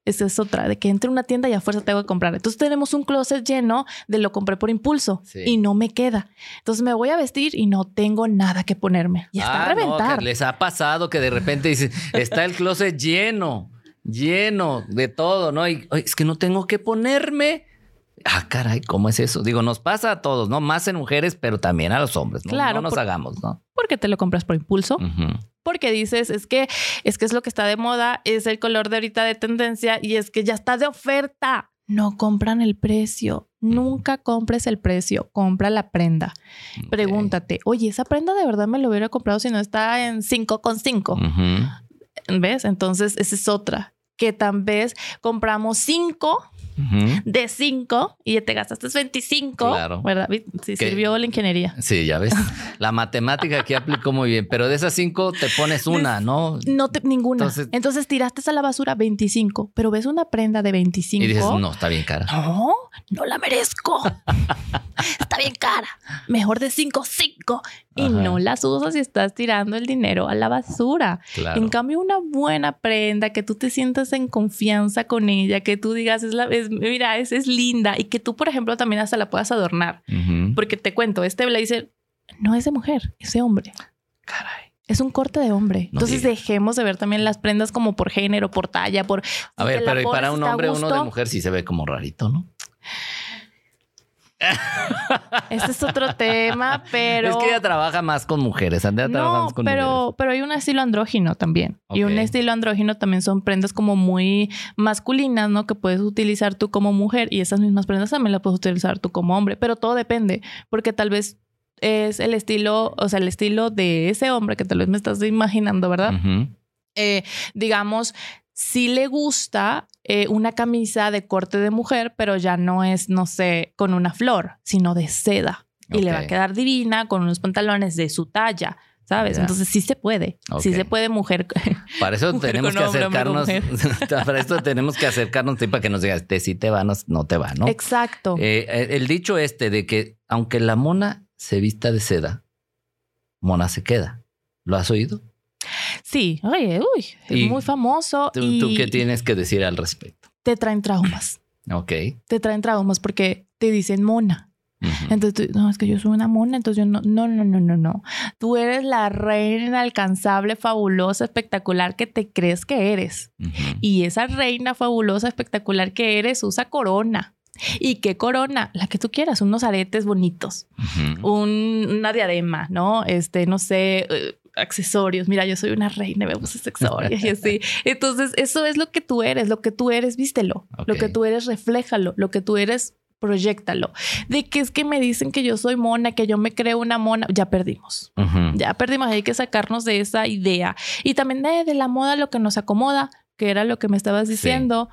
Esa es otra, de que entre una tienda y a fuerza tengo que comprar. Entonces tenemos un closet lleno de lo compré por impulso y no me queda. Entonces me voy a vestir y no tengo nada que ponerme. Y está a ah, reventar. les ha pasado que de repente dicen, está el closet lleno, lleno de todo, ¿no? Y es que no tengo que ponerme. Ah, caray, ¿cómo es eso? Digo, nos pasa a todos, ¿no? Más en mujeres, pero también a los hombres, ¿no? Claro. No nos hagamos, ¿no? Porque te lo compras por impulso porque dices, es que es que es lo que está de moda, es el color de ahorita de tendencia y es que ya está de oferta. No compran el precio. Nunca compres el precio, compra la prenda. Pregúntate, oye, esa prenda de verdad me lo hubiera comprado si no está en 5 con 5. ¿Ves? Entonces, esa es otra. Que tal vez compramos 5 de 5 y te gastaste 25, claro. ¿verdad? Sí, sirvió la ingeniería. Sí, ya ves. La matemática aquí aplicó muy bien, pero de esas 5 te pones una, ¿no? No, te, ninguna. Entonces, Entonces, tiraste a la basura 25, pero ves una prenda de 25. Y dices, no, está bien cara. No, no la merezco. está bien cara. Mejor de 5, 5. Y no las usas y estás tirando el dinero a la basura. En cambio, una buena prenda, que tú te sientas en confianza con ella, que tú digas, es la, mira, es, es linda y que tú, por ejemplo, también hasta la puedas adornar. Porque te cuento, este blazer no es de mujer, es de hombre. Caray. Es un corte de hombre. Entonces dejemos de ver también las prendas como por género, por talla, por... A ver, pero para un hombre, uno de mujer sí se ve como rarito, ¿no? Este es otro tema, pero. Es que ella trabaja más con mujeres. Andrea no, más con pero, pero hay un estilo andrógino también. Y un estilo andrógino también son prendas como muy masculinas, ¿no? Que puedes utilizar tú como mujer y esas mismas prendas también las puedes utilizar tú como hombre. Pero todo depende, porque tal vez es el estilo, o sea, el estilo de ese hombre que tal vez me estás imaginando, ¿verdad? Eh, digamos, si le gusta eh, una camisa de corte de mujer, pero ya no es, no sé, con una flor, sino de seda. Y le va a quedar divina con unos pantalones de su talla. ¿sabes? Entonces sí se puede, sí se puede mujer. Para eso tenemos que acercarnos, para eso tenemos que acercarnos para que nos digas, te sí te va, no, te va, ¿no? Exacto. Eh, eh, el dicho este de que aunque la mona se vista de seda, mona se queda. ¿Lo has oído? Sí, oye, uy, es muy famoso. ¿tú, ¿Tú qué tienes que decir al respecto? Te traen traumas. ok. Te traen traumas porque te dicen mona. Entonces, no, es que yo soy una mona, entonces yo no, no, no, no, no, no. Tú eres la reina inalcanzable, fabulosa, espectacular que te crees que eres. Y esa reina fabulosa, espectacular que eres usa corona. ¿Y qué corona? La que tú quieras, unos aretes bonitos, una diadema, ¿no? Este, no sé, eh, accesorios. Mira, yo soy una reina, me accesorios y así. Entonces, eso es lo que tú eres, lo que tú eres, vístelo. Lo que tú eres, refléjalo. Lo que tú eres, proyectalo. De que es que me dicen que yo soy mona, que yo me creo una mona, ya perdimos. Ya perdimos, hay que sacarnos de esa idea. Y también de, la moda lo que nos acomoda, que era lo que me estabas diciendo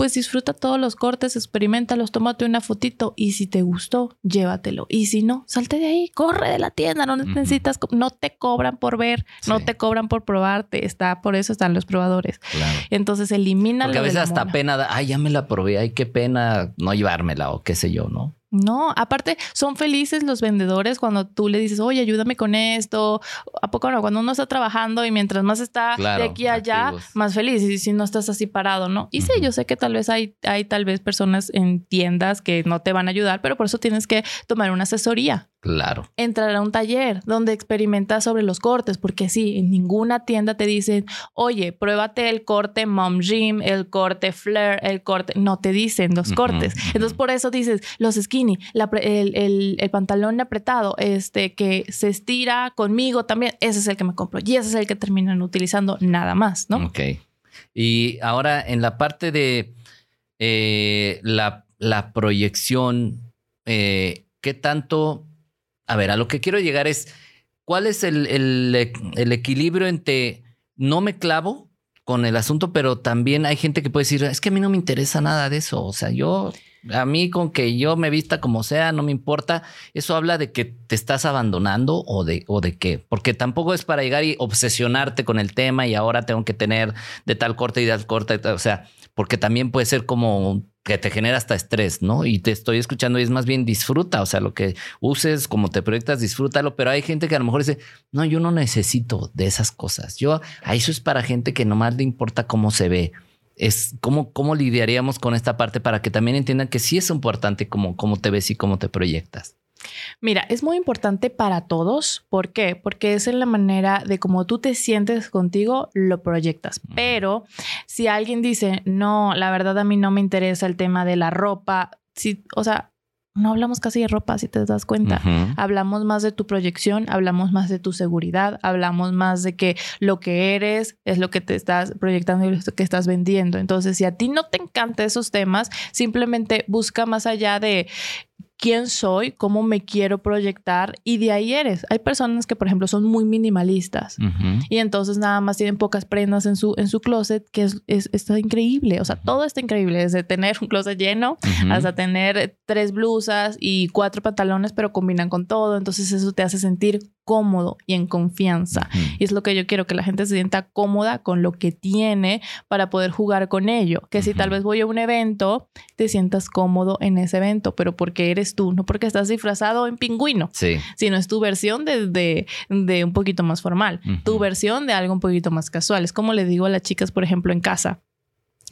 pues disfruta todos los cortes, experimentalos, tómate una fotito y si te gustó, llévatelo. Y si no, salte de ahí, corre de la tienda, no necesitas, no te cobran por ver, no te cobran por probarte, está, por eso están los probadores. Entonces elimina Porque a veces hasta pena, ay, ya me la probé, ay, qué pena no llevármela o qué sé yo, ¿no? No, aparte son felices los vendedores cuando tú le dices, oye, ayúdame con esto. ¿A poco no? Cuando uno está trabajando y mientras más está de aquí a allá, más feliz. Y si no estás así parado, ¿no? Y sí, yo sé que tal vez hay, hay tal vez personas en tiendas que no te van a ayudar, pero por eso tienes que tomar una asesoría. Claro. Entrar a un taller donde experimentas sobre los cortes, porque sí, en ninguna tienda te dicen, oye, pruébate el corte mom jean, el corte flare, el corte. No te dicen los cortes. Entonces, por eso dices, los skinny, el, el, pantalón apretado, este que se estira conmigo también, ese es el que me compro y ese es el que terminan utilizando nada más, ¿no? Ok. Y ahora en la parte de eh, la, proyección, eh, ¿qué tanto a ver, a lo que quiero llegar es, ¿cuál es el, equilibrio entre no me clavo con el asunto, pero también hay gente que puede decir, es que a mí no me interesa nada de eso, o sea, yo, a mí con que yo me vista como sea, no me importa, eso habla de que te estás abandonando o de, o de qué, porque tampoco es para llegar y obsesionarte con el tema y ahora tengo que tener de tal corte y de tal corte, o sea, porque también puede ser como que te genera hasta estrés, ¿no? Y te estoy escuchando y es más bien disfruta, o sea, lo que uses, como te proyectas, disfrútalo, pero hay gente que a lo mejor dice, no, yo no necesito de esas cosas. Yo, a eso es para gente que nomás le importa cómo se ve. Es cómo, cómo lidiaríamos con esta parte para que también entiendan que sí es importante cómo, cómo te ves y cómo te proyectas. Mira, es muy importante para todos. ¿Por qué? Porque es en la manera de cómo tú te sientes contigo, lo proyectas. Pero si alguien dice, no, la verdad a mí no me interesa el tema de la ropa, si, o sea, no hablamos casi de ropa, si te das cuenta. Hablamos más de tu proyección, hablamos más de tu seguridad, hablamos más de que lo que eres es lo que te estás proyectando y lo que estás vendiendo. Entonces, si a ti no te encantan esos temas, simplemente busca más allá de quién soy, cómo me quiero proyectar y de ahí eres. Hay personas que, por ejemplo, son muy minimalistas y entonces nada más tienen pocas prendas en su, en su closet, que es, está increíble. O sea, todo está increíble, desde tener un closet lleno hasta tener tres blusas y cuatro pantalones, pero combinan con todo. Entonces eso te hace sentir cómodo y en confianza. Y es lo que yo quiero, que la gente se sienta cómoda con lo que tiene para poder jugar con ello. Que si tal vez voy a un evento, te sientas cómodo en ese evento, pero porque eres tú, no porque estás disfrazado en pingüino, sí. sino es tu versión de, de, un poquito más formal, tu versión de algo un poquito más casual. Es como le digo a las chicas, por ejemplo, en casa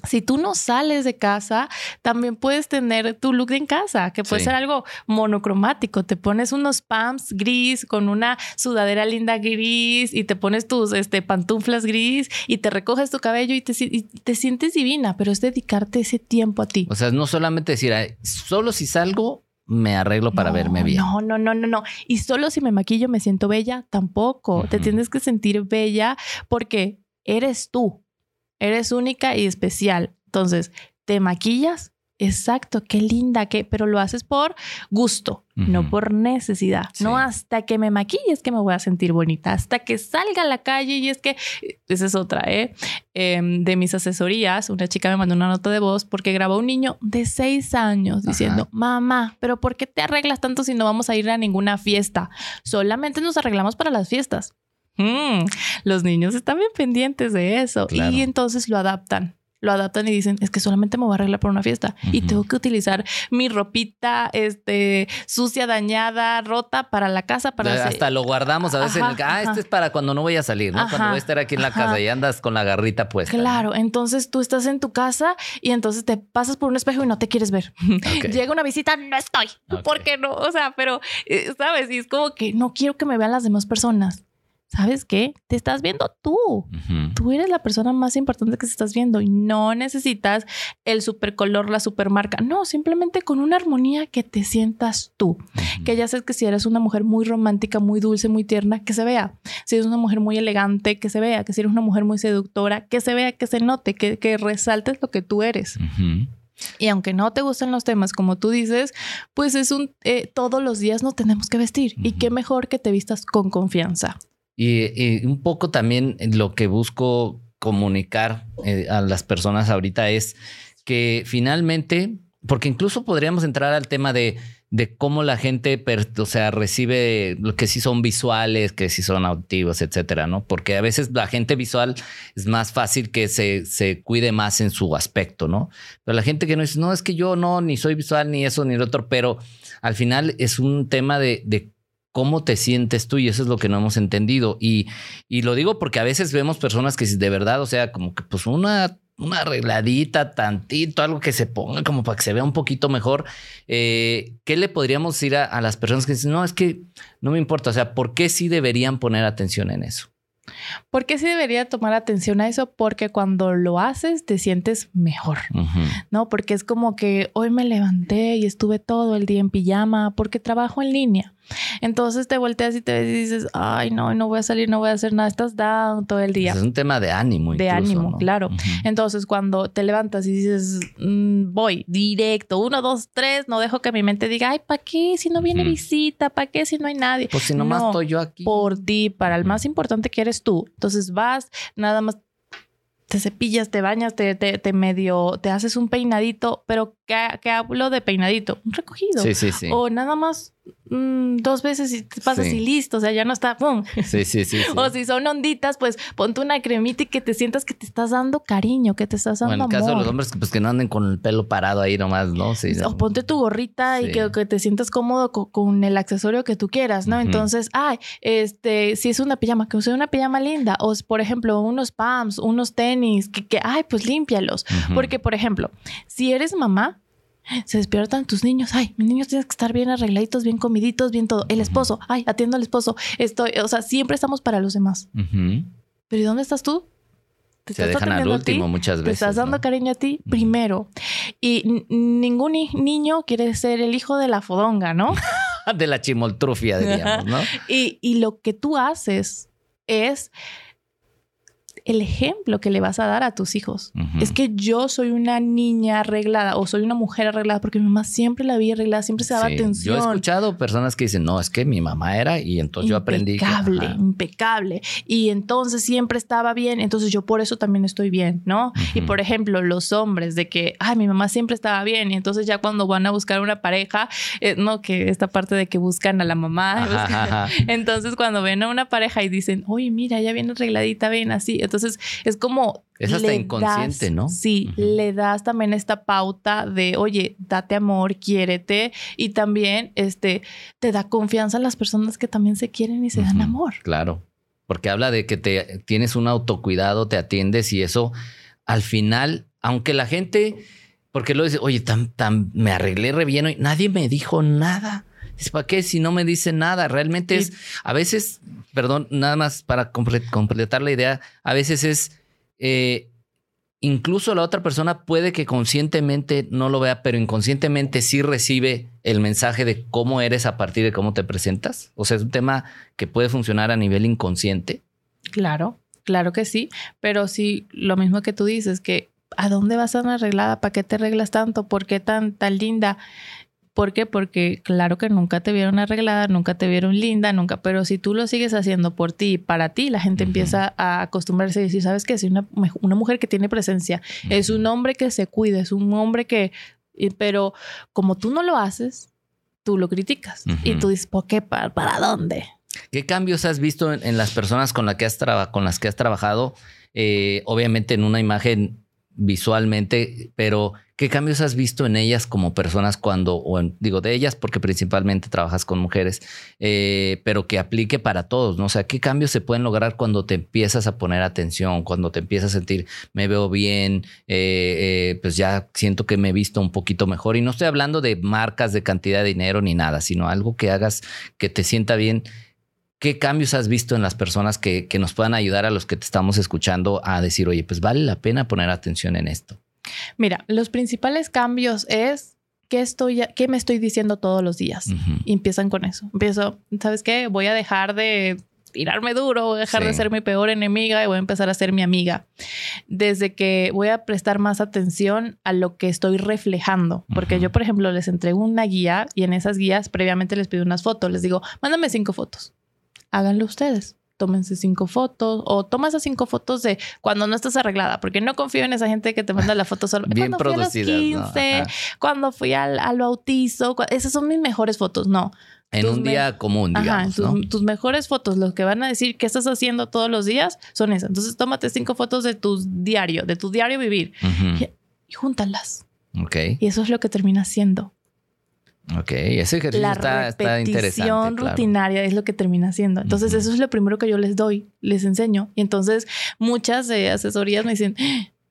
si tú no sales de casa, también puedes tener tu look en casa, que puede ser algo monocromático. Te pones unos pumps gris con una sudadera linda gris y te pones tus este, pantuflas gris y te recoges tu cabello y te, te sientes divina, pero es dedicarte ese tiempo a ti. O sea, no solamente decir, solo si salgo, me arreglo para verme bien. No, no, no, no, no. Y solo si me maquillo me siento bella, tampoco. Te tienes que sentir bella porque eres tú. Eres única y especial. Entonces, ¿te maquillas? Exacto, qué linda, que, pero lo haces por gusto, no por necesidad. No hasta que me maquilles que me voy a sentir bonita, hasta que salga a la calle y es que esa es otra, ¿eh? Em, de mis asesorías, una chica me mandó una nota de voz porque grabó un niño de seis años diciendo, mamá, pero ¿por qué te arreglas tanto si no vamos a ir a ninguna fiesta? Solamente nos arreglamos para las fiestas. Mm, los niños están bien pendientes de eso y entonces lo adaptan. Lo adaptan y dicen, es que solamente me voy a arreglar para una fiesta y tengo que utilizar mi ropita este, sucia, dañada, rota para la casa. Para Hasta lo guardamos a veces. ah, este es para cuando no voy a salir, ¿no? Cuando voy a estar aquí en la casa y andas con la garrita puesta. Claro, entonces tú estás en tu casa y entonces te pasas por un espejo y no te quieres ver. Llega una visita, no estoy. ¿Por qué no? O sea, pero, eh, ¿sabes? Y es como que no quiero que me vean las demás personas. ¿Sabes qué? Te estás viendo tú. Tú eres la persona más importante que se estás viendo y no necesitas el supercolor, la supermarca. No, simplemente con una armonía que te sientas tú. Que ya sabes que si eres una mujer muy romántica, muy dulce, muy tierna, que se vea. Si eres una mujer muy elegante, que se vea. Que si eres una mujer muy seductora, que se vea, que se note, que, que resaltes lo que tú eres. Y aunque no te gusten los temas, como tú dices, pues es un eh, todos los días no tenemos que vestir. Y qué mejor que te vistas con confianza. Y, un poco también lo que busco comunicar eh, a las personas ahorita es que finalmente, porque incluso podríamos entrar al tema de, de cómo la gente, o sea, recibe lo que sí son visuales, que sí son auditivos, etcétera, ¿no? Porque a veces la gente visual es más fácil que se, se cuide más en su aspecto, ¿no? Pero la gente que no dice, no, es que yo no, ni soy visual, ni eso, ni el otro, pero al final es un tema de, de cómo te sientes tú y eso es lo que no hemos entendido. Y, y lo digo porque a veces vemos personas que de verdad, o sea, como que pues una una arregladita, tantito, algo que se ponga como para que se vea un poquito mejor. Eh, ¿Qué le podríamos decir a, a, las personas que dicen, no, es que no me importa? O sea, ¿por qué sí deberían poner atención en eso? ¿Por qué sí debería tomar atención a eso? Porque cuando lo haces te sientes mejor, ¿no? Porque es como que hoy me levanté y estuve todo el día en pijama porque trabajo en línea. Entonces te volteas y te dices, ay, no, no voy a salir, no voy a hacer nada, estás down todo el día. es un tema de ánimo. De ánimo, claro. Entonces cuando te levantas y dices, mm, voy directo, uno, dos, tres, no dejo que mi mente diga, ay, ¿para qué si no viene visita? ¿Para qué si no hay nadie? Pues si nomás estoy yo aquí. Por ti, para el más importante que eres tú. Entonces vas, nada más te cepillas, te bañas, te, te, medio, te haces un peinadito, pero ¿qué, hablo de peinadito? Un recogido. Sí, sí, sí. O nada más Mm, dos veces y te pasas y listo, o sea, ya no está, ¡pum! Sí, sí, sí, o si son onditas, pues ponte una cremita y que te sientas que te estás dando cariño, que te estás dando bueno, en el caso de los hombres, pues que no anden con el pelo parado ahí nomás, ¿no? Sí, o ponte tu gorrita y que, te sientas cómodo con, el accesorio que tú quieras, ¿no? Entonces, ay, este, si es una pijama, que use una pijama linda, o por ejemplo, unos pants, unos tenis, que, que ay, pues límpialos. Porque, por ejemplo, si eres mamá, se despiertan tus niños, ay, mis niños tienen que estar bien arregladitos, bien comiditos, bien todo. El esposo, ay, atiendo al esposo. Estoy, o sea, siempre estamos para los demás. Pero ¿y dónde estás tú? ¿Te se dejan al último muchas veces. Te estás dando cariño a ti primero. Y ningún niño quiere ser el hijo de la fodonga, ¿no? de la chimoltrufia, diríamos, ¿no? y, y lo que tú haces es el ejemplo que le vas a dar a tus hijos. Es que yo soy una niña arreglada o soy una mujer arreglada porque mi mamá siempre la vi arreglada, siempre se daba atención. Yo he escuchado personas que dicen, no, es que mi mamá era y entonces yo aprendí. Impecable, impecable. Y entonces siempre estaba bien, entonces yo por eso también estoy bien, ¿no? Y por ejemplo, los hombres de que, ay, mi mamá siempre estaba bien y entonces ya cuando van a buscar una pareja, eh, no, que esta parte de que buscan a la mamá, entonces cuando ven a una pareja y dicen, oye, mira, ya viene arregladita, ven así, entonces entonces es como... Es hasta inconsciente, ¿no? Sí, le das también esta pauta de, oye, date amor, quiérete y también este, te da confianza a las personas que también se quieren y se dan amor. Claro, porque habla de que te tienes un autocuidado, te atiendes y eso al final, aunque la gente, porque lo dice, oye, tan, tan, me arreglé re bien y nadie me dijo nada. Es para qué si no me dice nada. Realmente es, a veces, perdón, nada más para completar la idea, a veces es, eh, incluso la otra persona puede que conscientemente no lo vea, pero inconscientemente sí recibe el mensaje de cómo eres a partir de cómo te presentas. O sea, es un tema que puede funcionar a nivel inconsciente. Claro, claro que sí, pero sí, lo mismo que tú dices, que ¿a dónde vas tan arreglada? ¿Para qué te arreglas tanto? ¿Por qué tan, tan linda? ¿Por qué? Porque claro que nunca te vieron arreglada, nunca te vieron linda, nunca, pero si tú lo sigues haciendo por ti y para ti, la gente empieza a acostumbrarse y decir, ¿sabes qué? Es una, una mujer que tiene presencia, es un hombre que se cuida, es un hombre que, pero como tú no lo haces, tú lo criticas y tú dices, ¿por qué? ¿Para, dónde? ¿Qué cambios has visto en, las personas con, que has con las que has trabajado? Eh, obviamente en una imagen visualmente, pero ¿qué cambios has visto en ellas como personas cuando, o digo de ellas porque principalmente trabajas con mujeres, eh, pero que aplique para todos, ¿no? O sea, ¿qué cambios se pueden lograr cuando te empiezas a poner atención, cuando te empiezas a sentir, me veo bien, eh, eh, pues ya siento que me he visto un poquito mejor? Y no estoy hablando de marcas, de cantidad de dinero ni nada, sino algo que hagas que te sienta bien ¿Qué cambios has visto en las personas que, nos puedan ayudar a los que te estamos escuchando a decir, oye, pues vale la pena poner atención en esto? Mira, los principales cambios es qué estoy, qué me estoy diciendo todos los días. Y empiezan con eso. Empiezo, ¿sabes qué? Voy a dejar de tirarme duro, voy a dejar de ser mi peor enemiga y voy a empezar a ser mi amiga. Desde que voy a prestar más atención a lo que estoy reflejando, porque yo, por ejemplo, les entrego una guía y en esas guías previamente les pido unas fotos, les digo, mándame cinco fotos háganlo ustedes. Tómense cinco fotos o toma esas cinco fotos de cuando no estás arreglada, porque no confío en esa gente que te manda la foto solo. Bien cuando fui a los 15, cuando fui al, al bautizo, esas son mis mejores fotos. No, en un día común, digamos. tus, mejores fotos, los que van a decir qué estás haciendo todos los días, son esas. Entonces, tómate cinco fotos de tu diario, de tu diario vivir y, y, júntalas. Ok. Y eso es lo que termina siendo. Ok, ese ejercicio la está, está interesante. rutinaria es lo que termina haciendo. Entonces, eso es lo primero que yo les doy, les enseño. Y entonces, muchas eh, asesorías me dicen,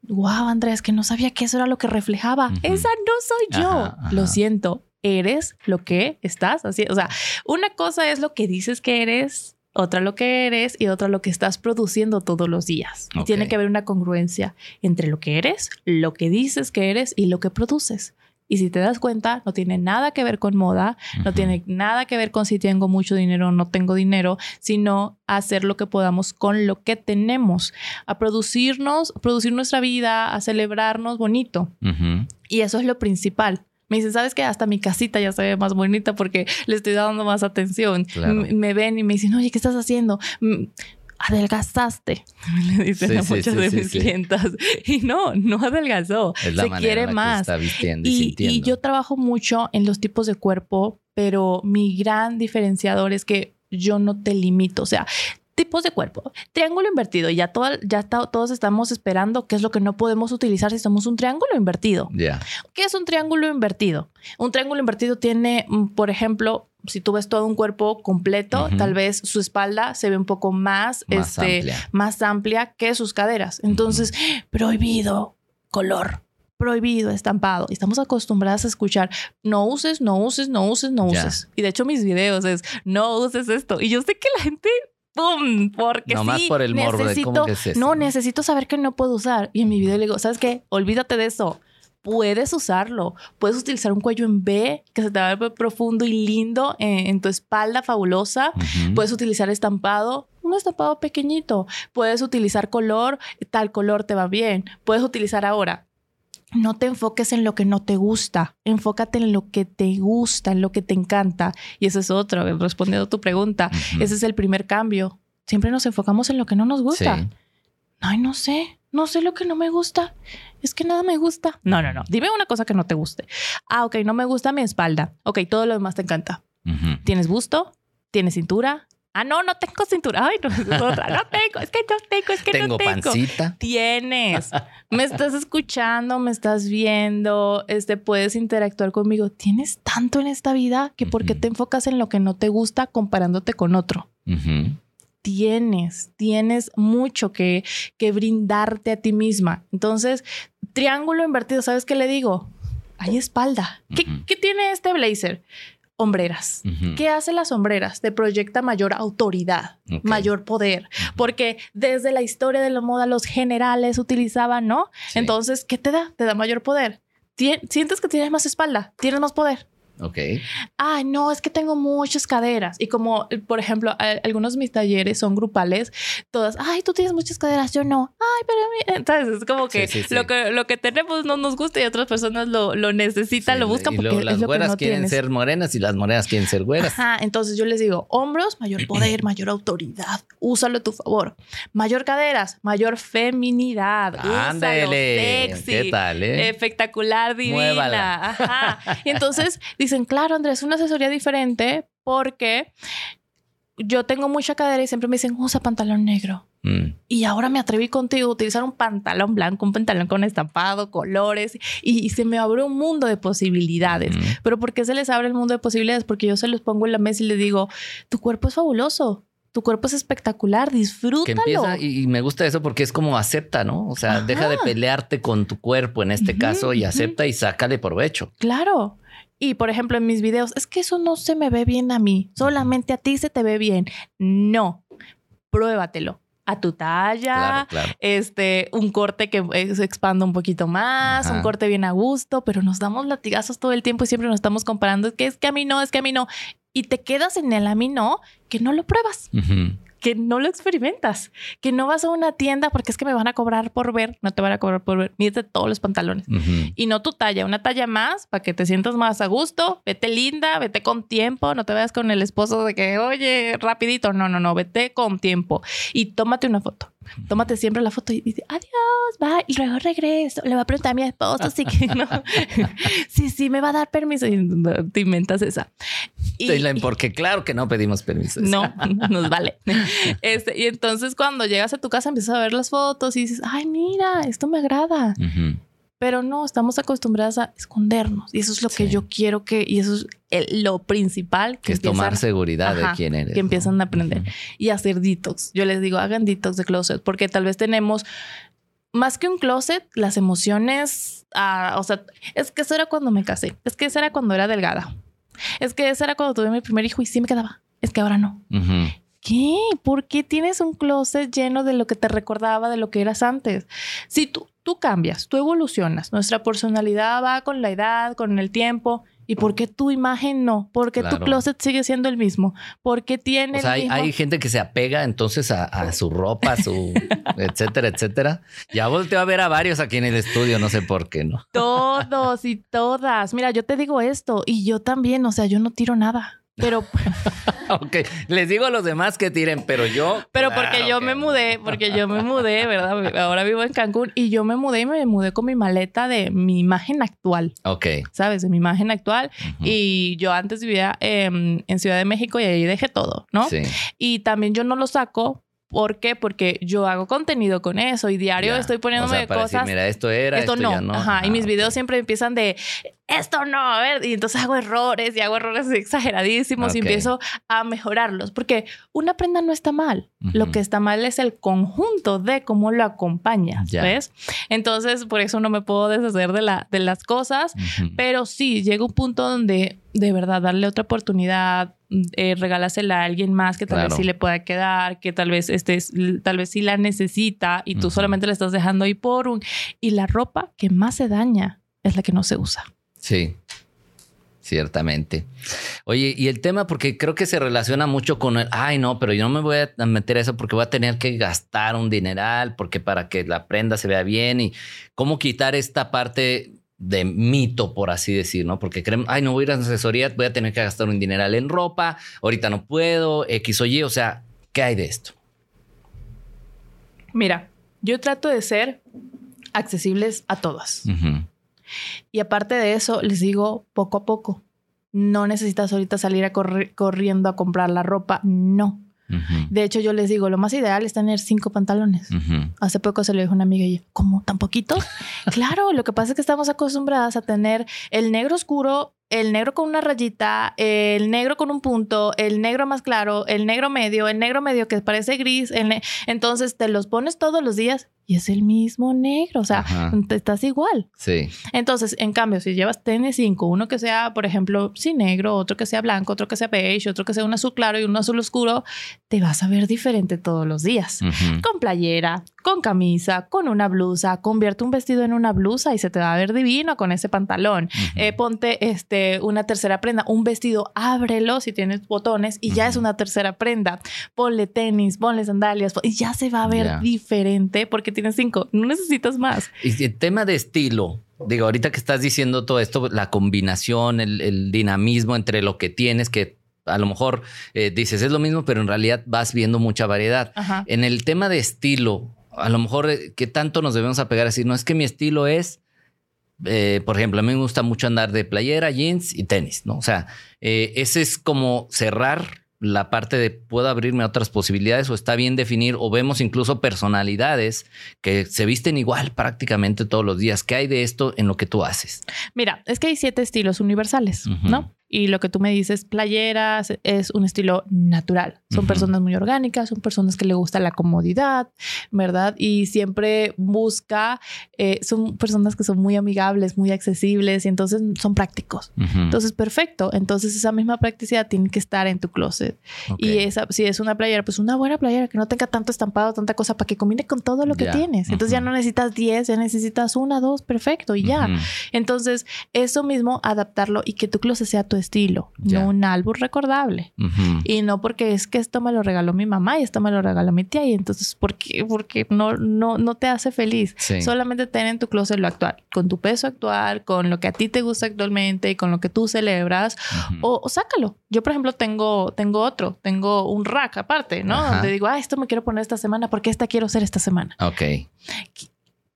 wow, Andrea, que no sabía que eso era lo que reflejaba. Esa no soy yo. Lo siento, eres lo que estás haciendo. O sea, una cosa es lo que dices que eres, otra lo que eres y otra lo que estás produciendo todos los días. tiene que haber una congruencia entre lo que eres, lo que dices que eres y lo que produces. Y si te das cuenta, no tiene nada que ver con moda, no tiene nada que ver con si tengo mucho dinero o no tengo dinero, sino hacer lo que podamos con lo que tenemos, a producirnos, producir nuestra vida, a celebrarnos bonito. Y eso es lo principal. Me dicen, ¿sabes qué? Hasta mi casita ya se ve más bonita porque le estoy dando más atención. Me ven y me dicen, oye, ¿qué estás haciendo? Adelgazaste, le dicen a muchas de mis clientas. Y no, no adelgazó. Se quiere más. y, y, yo trabajo mucho en los tipos de cuerpo, pero mi gran diferenciador es que yo no te limito. O sea, tipos de cuerpo. Triángulo invertido. Ya, todo, ya todos estamos esperando qué es lo que no podemos utilizar si somos un triángulo invertido. Ya. ¿Qué es un triángulo invertido? Un triángulo invertido tiene, mm, por ejemplo, si tú ves todo un cuerpo completo, tal vez su espalda se ve un poco más, más, este, amplia. más amplia que sus caderas. Entonces, prohibido color prohibido, estampado. Estamos acostumbradas a escuchar, no uses, no uses, no uses, no uses. Y de hecho mis videos es, no uses esto. Y yo sé que la gente ¡pum! Porque no más por el morbo de cómo que es eso. No, necesito saber que no puedo usar. Y en mi video le digo, ¿sabes qué? Olvídate de eso puedes usarlo. Puedes utilizar un cuello en B que se te va a ver profundo y lindo en, tu espalda fabulosa. Puedes utilizar estampado un estampado pequeñito. Puedes utilizar color, tal color te va bien. Puedes utilizar ahora. No te enfoques en lo que no te gusta, enfócate en lo que te gusta, en lo que te encanta. Y ese es otro, respondiendo a tu pregunta. Ese es el primer cambio. Siempre nos enfocamos en lo que no nos gusta. Ay, no sé, no sé lo que no me gusta. Es que nada me gusta. No, no, no. Dime una cosa que no te guste. Ah, ok, no me gusta mi espalda. Ok, todo lo demás te encanta. ¿Tienes busto? ¿Tienes cintura? Ah, no, no tengo cintura. Ay, no, otra. No tengo, es que no tengo, es que no tengo. pancita. Tienes. Me estás escuchando, me estás viendo, este, puedes interactuar conmigo. Tienes tanto en esta vida que ¿por qué te enfocas en lo que no te gusta comparándote con otro? Tienes, tienes mucho que, que brindarte a ti misma. Entonces, triángulo invertido, ¿sabes qué le digo? Hay espalda. ¿Qué, ¿Qué tiene este blazer? hombreras. ¿Qué hace las sombreras? Te proyecta mayor autoridad, mayor poder, porque desde la historia de la moda los generales utilizaban, ¿no? Entonces, ¿qué te da? Te da mayor poder. Sientes que tienes más espalda, tienes más poder. Ok. Ay, no, es que tengo muchas caderas. Y como, por ejemplo, algunos de mis talleres son grupales, todas, ay, tú tienes muchas caderas, yo no. Ay, pero entonces es como que, Lo que lo que tenemos no nos gusta y otras personas lo, lo necesitan, lo buscan porque las es lo güeras que no quieren ser morenas y las morenas quieren ser güeras. Ajá, entonces yo les digo, hombros, mayor poder, mayor autoridad, úsalo a tu favor. Mayor caderas, mayor feminidad, Ándele. Sexy, ¿Qué tal, eh? Espectacular, divina. Ajá. Y entonces dicen, claro, Andrés, una asesoría diferente porque yo tengo mucha cadera y siempre me dicen, usa pantalón negro. Mm. Y ahora me atreví contigo a utilizar un pantalón blanco, un pantalón con estampado, colores, y, se me abre un mundo de posibilidades. Pero ¿por qué se les abre el mundo de posibilidades? Porque yo se los pongo en la mesa y les digo, tu cuerpo es fabuloso. Tu cuerpo es espectacular, disfrútalo. y, me gusta eso porque es como acepta, ¿no? O sea, deja de pelearte con tu cuerpo en este caso y acepta y sácale provecho. Claro. Y por ejemplo, en mis videos, es que eso no se me ve bien a mí, solamente a ti se te ve bien. No, pruébatelo a tu talla, este, un corte que se expanda un poquito más, un corte bien a gusto, pero nos damos latigazos todo el tiempo y siempre nos estamos comparando, es que es que a mí no, es que a mí no, y te quedas en el a mí no, que no lo pruebas que no lo experimentas, que no vas a una tienda porque es que me van a cobrar por ver, no te van a cobrar por ver, mídete todos los pantalones. Y no tu talla, una talla más para que te sientas más a gusto, vete linda, vete con tiempo, no te vayas con el esposo de que, oye, rapidito, no, no, no, vete con tiempo y tómate una foto. Tómate siempre la foto y dice adiós, va, y luego regreso. Le va a preguntar a mi esposo si que no. sí, sí, me va a dar permiso. Y te inventas esa. Y, porque claro que no pedimos permiso. No, nos vale. Este, y entonces cuando llegas a tu casa empiezas a ver las fotos y dices, ay, mira, esto me agrada. Pero no, estamos acostumbradas a escondernos. Y eso es lo que yo quiero que, y eso es lo principal que, es tomar seguridad de quién eres. Que empiezan a aprender y hacer detox. Yo les digo, hagan detox de closet, porque tal vez tenemos más que un closet, las emociones, ah, o sea, es que eso era cuando me casé, es que eso era cuando era delgada, es que eso era cuando tuve mi primer hijo y sí me quedaba, es que ahora no. ¿Qué? ¿Por qué tienes un closet lleno de lo que te recordaba de lo que eras antes? Si tú, tú cambias, tú evolucionas, nuestra personalidad va con la edad, con el tiempo. ¿Y por qué tu imagen no? ¿Por qué tu closet sigue siendo el mismo? ¿Por qué tiene o sea, hay, gente que se apega entonces a, su ropa, su etcétera, etcétera. Ya volteo a ver a varios aquí en el estudio, no sé por qué, ¿no? Todos y todas. Mira, yo te digo esto y yo también, o sea, yo no tiro nada. Pero. ok, les digo a los demás que tiren, pero yo. Pero porque yo me mudé, porque yo me mudé, ¿verdad? Ahora vivo en Cancún y yo me mudé y me mudé con mi maleta de mi imagen actual. Ok. ¿Sabes? De mi imagen actual. Y yo antes vivía en Ciudad de México y ahí dejé todo, ¿no? Sí. Y también yo no lo saco ¿Por qué? Porque yo hago contenido con eso y diario estoy poniéndome cosas. mira, esto era, esto, no. Ya no. Ajá. Y mis videos siempre empiezan de esto no, a ver, y entonces hago errores y hago errores exageradísimos y empiezo a mejorarlos, porque una prenda no está mal, lo que está mal es el conjunto de cómo lo acompañas, ¿ves? Entonces, por eso no me puedo deshacer de, la, de las cosas, pero sí, llega un punto donde de verdad darle otra oportunidad, eh, regálasela a alguien más que tal vez sí le pueda quedar, que tal vez estés, tal vez sí la necesita y tú solamente la estás dejando ahí por un... Y la ropa que más se daña es la que no se usa. Sí, ciertamente. Oye, y el tema, porque creo que se relaciona mucho con el, ay, no, pero yo no me voy a meter a eso porque voy a tener que gastar un dineral, porque para que la prenda se vea bien y cómo quitar esta parte de mito, por así decir, ¿no? Porque creen, ay, no voy a ir a asesoría, voy a tener que gastar un dineral en ropa, ahorita no puedo, X o Y, o sea, ¿qué hay de esto? Mira, yo trato de ser accesibles a todas. Y aparte de eso, les digo poco a poco. No necesitas ahorita salir a corriendo a comprar la ropa. No. De hecho, yo les digo, lo más ideal es tener cinco pantalones. Hace poco se lo dijo una amiga y yo, ¿cómo? ¿Tan poquito? claro, lo que pasa es que estamos acostumbradas a tener el negro oscuro el negro con una rayita, el negro con un punto, el negro más claro, el negro medio, el negro medio que parece gris. Entonces te los pones todos los días y es el mismo negro, o sea, estás igual. Sí. Entonces, en cambio, si llevas tenis 5, uno que sea, por ejemplo, sí negro, otro que sea blanco, otro que sea beige, otro que sea un azul claro y un azul oscuro, te vas a ver diferente todos los días. Con playera, con camisa, con una blusa, convierte un vestido en una blusa y se te va a ver divino con ese pantalón. Eh, ponte este, una tercera prenda, un vestido, ábrelo si tienes botones y ya es una tercera prenda. Ponle tenis, ponle sandalias y ya se va a ver diferente porque tienes cinco, no necesitas más. Y el tema de estilo, digo, ahorita que estás diciendo todo esto, la combinación, el, dinamismo entre lo que tienes, que a lo mejor eh, dices es lo mismo, pero en realidad vas viendo mucha variedad. En el tema de estilo, a lo mejor, eh, ¿qué tanto nos debemos apegar a decir? No es que mi estilo es, eh, por ejemplo, a mí me gusta mucho andar de playera, jeans y tenis, ¿no? O sea, ese es como cerrar la parte de puedo abrirme a otras posibilidades o está bien definir o vemos incluso personalidades que se visten igual prácticamente todos los días. ¿Qué hay de esto en lo que tú haces? Mira, es que hay siete estilos universales, ¿no? Y lo que tú me dices, playeras, es un estilo natural. Son personas muy orgánicas, son personas que le gusta la comodidad, ¿verdad? Y siempre busca, eh, son personas que son muy amigables, muy accesibles y entonces son prácticos. Entonces, perfecto. Entonces, esa misma practicidad tiene que estar en tu closet. Y esa, si es una playera, pues una buena playera que no tenga tanto estampado, tanta cosa para que combine con todo lo que tienes. Entonces, ya no necesitas 10, ya necesitas una, dos, perfecto, y ya. Entonces, eso mismo, adaptarlo y que tu closet sea tu estilo, no un álbum recordable. Y no porque es que esto me lo regaló mi mamá y esto me lo regaló mi tía y entonces ¿por qué? Porque no, no, no te hace feliz. Solamente ten en tu closet lo actual, con tu peso actual, con lo que a ti te gusta actualmente y con lo que tú celebras o, sácalo. Yo, por ejemplo, tengo, tengo otro, tengo un rack aparte, ¿no? Donde digo, ah, esto me quiero poner esta semana porque esta quiero ser esta semana. Ok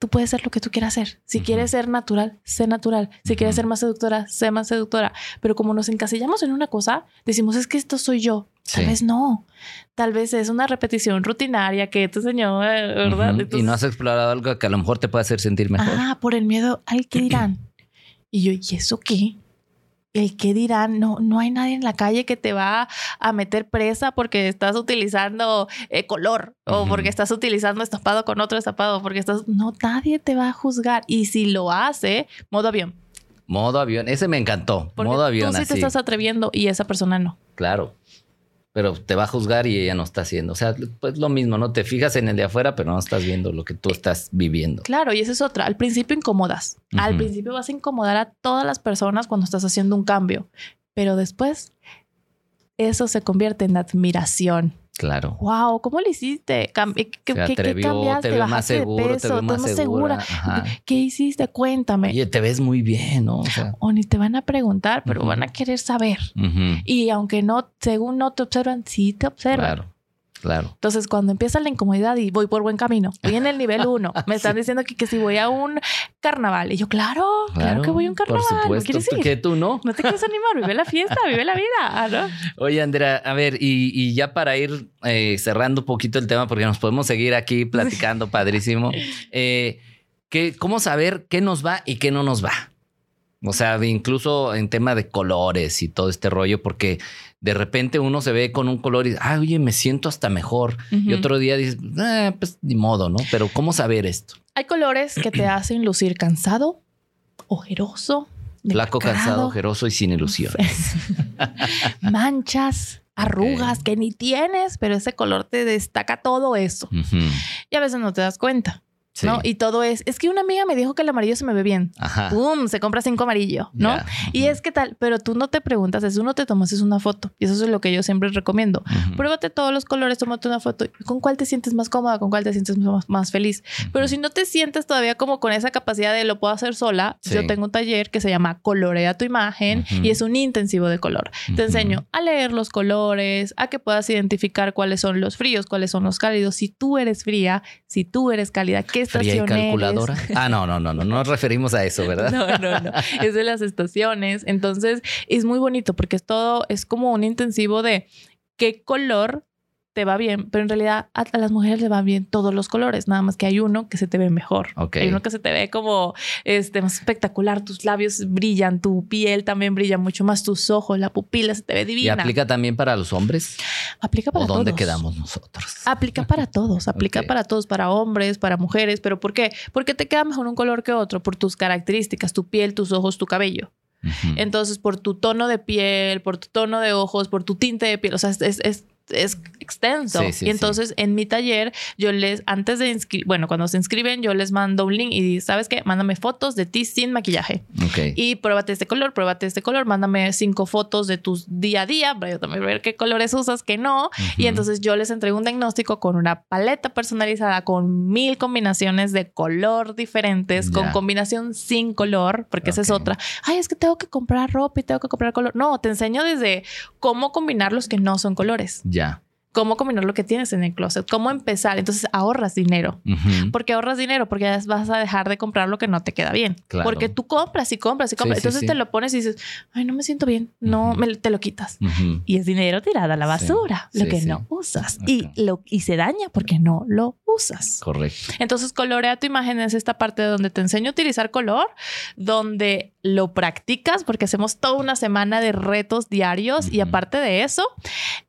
tú puedes ser lo que tú quieras ser. Si quieres ser natural, sé natural. Si quieres ser más seductora, sé más seductora. Pero como nos encasillamos en una cosa, decimos, es que esto soy yo. Tal vez no. Tal vez es una repetición rutinaria que te enseñó, eh, ¿verdad? y no has explorado algo que a lo mejor te puede hacer sentir mejor. Ah, por el miedo al que dirán. y yo, ¿y eso qué? El que dirán, no, no hay nadie en la calle que te va a meter presa porque estás utilizando eh, color o porque estás utilizando estampado con otro estampado, porque estás, no, nadie te va a juzgar. Y si lo hace, modo avión. Modo avión, ese me encantó. modo avión. Tú sí te estás atreviendo y esa persona no. Claro pero te va a juzgar y ella no está haciendo. O sea, pues lo mismo, ¿no? Te fijas en el de afuera, pero no estás viendo lo que tú estás viviendo. Claro, y esa es otra. Al principio incomodas. Al principio vas a incomodar a todas las personas cuando estás haciendo un cambio, pero después eso se convierte en admiración. Claro. Wow, ¿cómo lo hiciste? ¿Qué, qué, cambiaste? Te ves más seguro, te ves más segura. ¿Qué hiciste? Cuéntame. Oye, te ves muy bien, ¿no? O, ni te van a preguntar, pero van a querer saber. Y aunque no, según no te observan, sí te observan. Claro. Claro. Entonces, cuando empieza la incomodidad y voy por buen camino, voy en el nivel uno, me están diciendo que, que, si voy a un carnaval. Y yo, claro, claro, que voy a un carnaval. Por supuesto, que tú no. No te quieres animar, vive la fiesta, vive la vida. Ah, Oye, Andrea, a ver, y, ya para ir eh, cerrando un poquito el tema, porque nos podemos seguir aquí platicando, padrísimo. Eh, ¿Cómo saber qué nos va y qué no nos va? O sea, incluso en tema de colores y todo este rollo, porque de repente uno se ve con un color y, ah, oye, me siento hasta mejor. Y otro día dices, eh, pues ni modo, ¿no? Pero ¿cómo saber esto? Hay colores que te hacen lucir cansado, ojeroso. Flaco, cansado, ojeroso y sin ilusión. Manchas, arrugas que ni tienes, pero ese color te destaca todo eso. Y a veces no te das cuenta. ¿No? Y todo es, es que una amiga me dijo que el amarillo se me ve bien. Ajá. ¡Pum! Se compra cinco amarillo, ¿no? Y es que tal, pero tú no te preguntas eso, no te tomas es una foto. Y eso es lo que yo siempre recomiendo. Pruébate todos los colores, tómate una foto. ¿Con cuál te sientes más cómoda? ¿Con cuál te sientes más, feliz? Pero si no te sientes todavía como con esa capacidad de lo puedo hacer sola, yo tengo un taller que se llama Colorea tu imagen y es un intensivo de color. Te enseño a leer los colores, a que puedas identificar cuáles son los fríos, cuáles son los cálidos. Si tú eres fría, si tú eres cálida, ¿qué estación calculadora? Ah, no, no, no, no, no nos referimos a eso, ¿verdad? No, no, no. Es de las estaciones. Entonces, es muy bonito porque es todo, es como un intensivo de qué color te va bien, pero en realidad a, las mujeres le van bien todos los colores, nada más que hay uno que se te ve mejor. Hay uno que se te ve como este más espectacular, tus labios brillan, tu piel también brilla mucho más, tus ojos, la pupila se te ve divina. ¿Y aplica también para los hombres? Aplica para ¿O dónde quedamos nosotros? Aplica para todos, aplica para todos, para hombres, para mujeres, pero ¿por qué? Porque te queda mejor un color que otro por tus características, tu piel, tus ojos, tu cabello. Entonces, por tu tono de piel, por tu tono de ojos, por tu tinte de piel, o sea, es, es es extenso. y entonces en mi taller yo les, antes de inscribir, bueno, cuando se inscriben yo les mando un link y ¿sabes qué? Mándame fotos de ti sin maquillaje. Y pruébate este color, pruébate este color, mándame cinco fotos de tus día a día para yo también ver qué colores usas, qué no. Y entonces yo les entrego un diagnóstico con una paleta personalizada, con mil combinaciones de color diferentes, con combinación sin color, porque esa es otra. Ay, es que tengo que comprar ropa y tengo que comprar color. No, te enseño desde cómo combinar los que no son colores. Ya Yeah. Cómo combinar lo que tienes en el closet, cómo empezar. Entonces ahorras dinero. porque ahorras dinero? Porque ya vas a dejar de comprar lo que no te queda bien. Porque tú compras y compras y compras. Entonces te lo pones y dices, ay, no me siento bien. No, me, te lo quitas. Y es dinero tirado a la basura, lo que no usas. Y, lo, y se daña porque no lo usas. Correcto. Entonces colorea tu imagen es esta parte donde te enseño a utilizar color, donde lo practicas porque hacemos toda una semana de retos diarios y aparte de eso,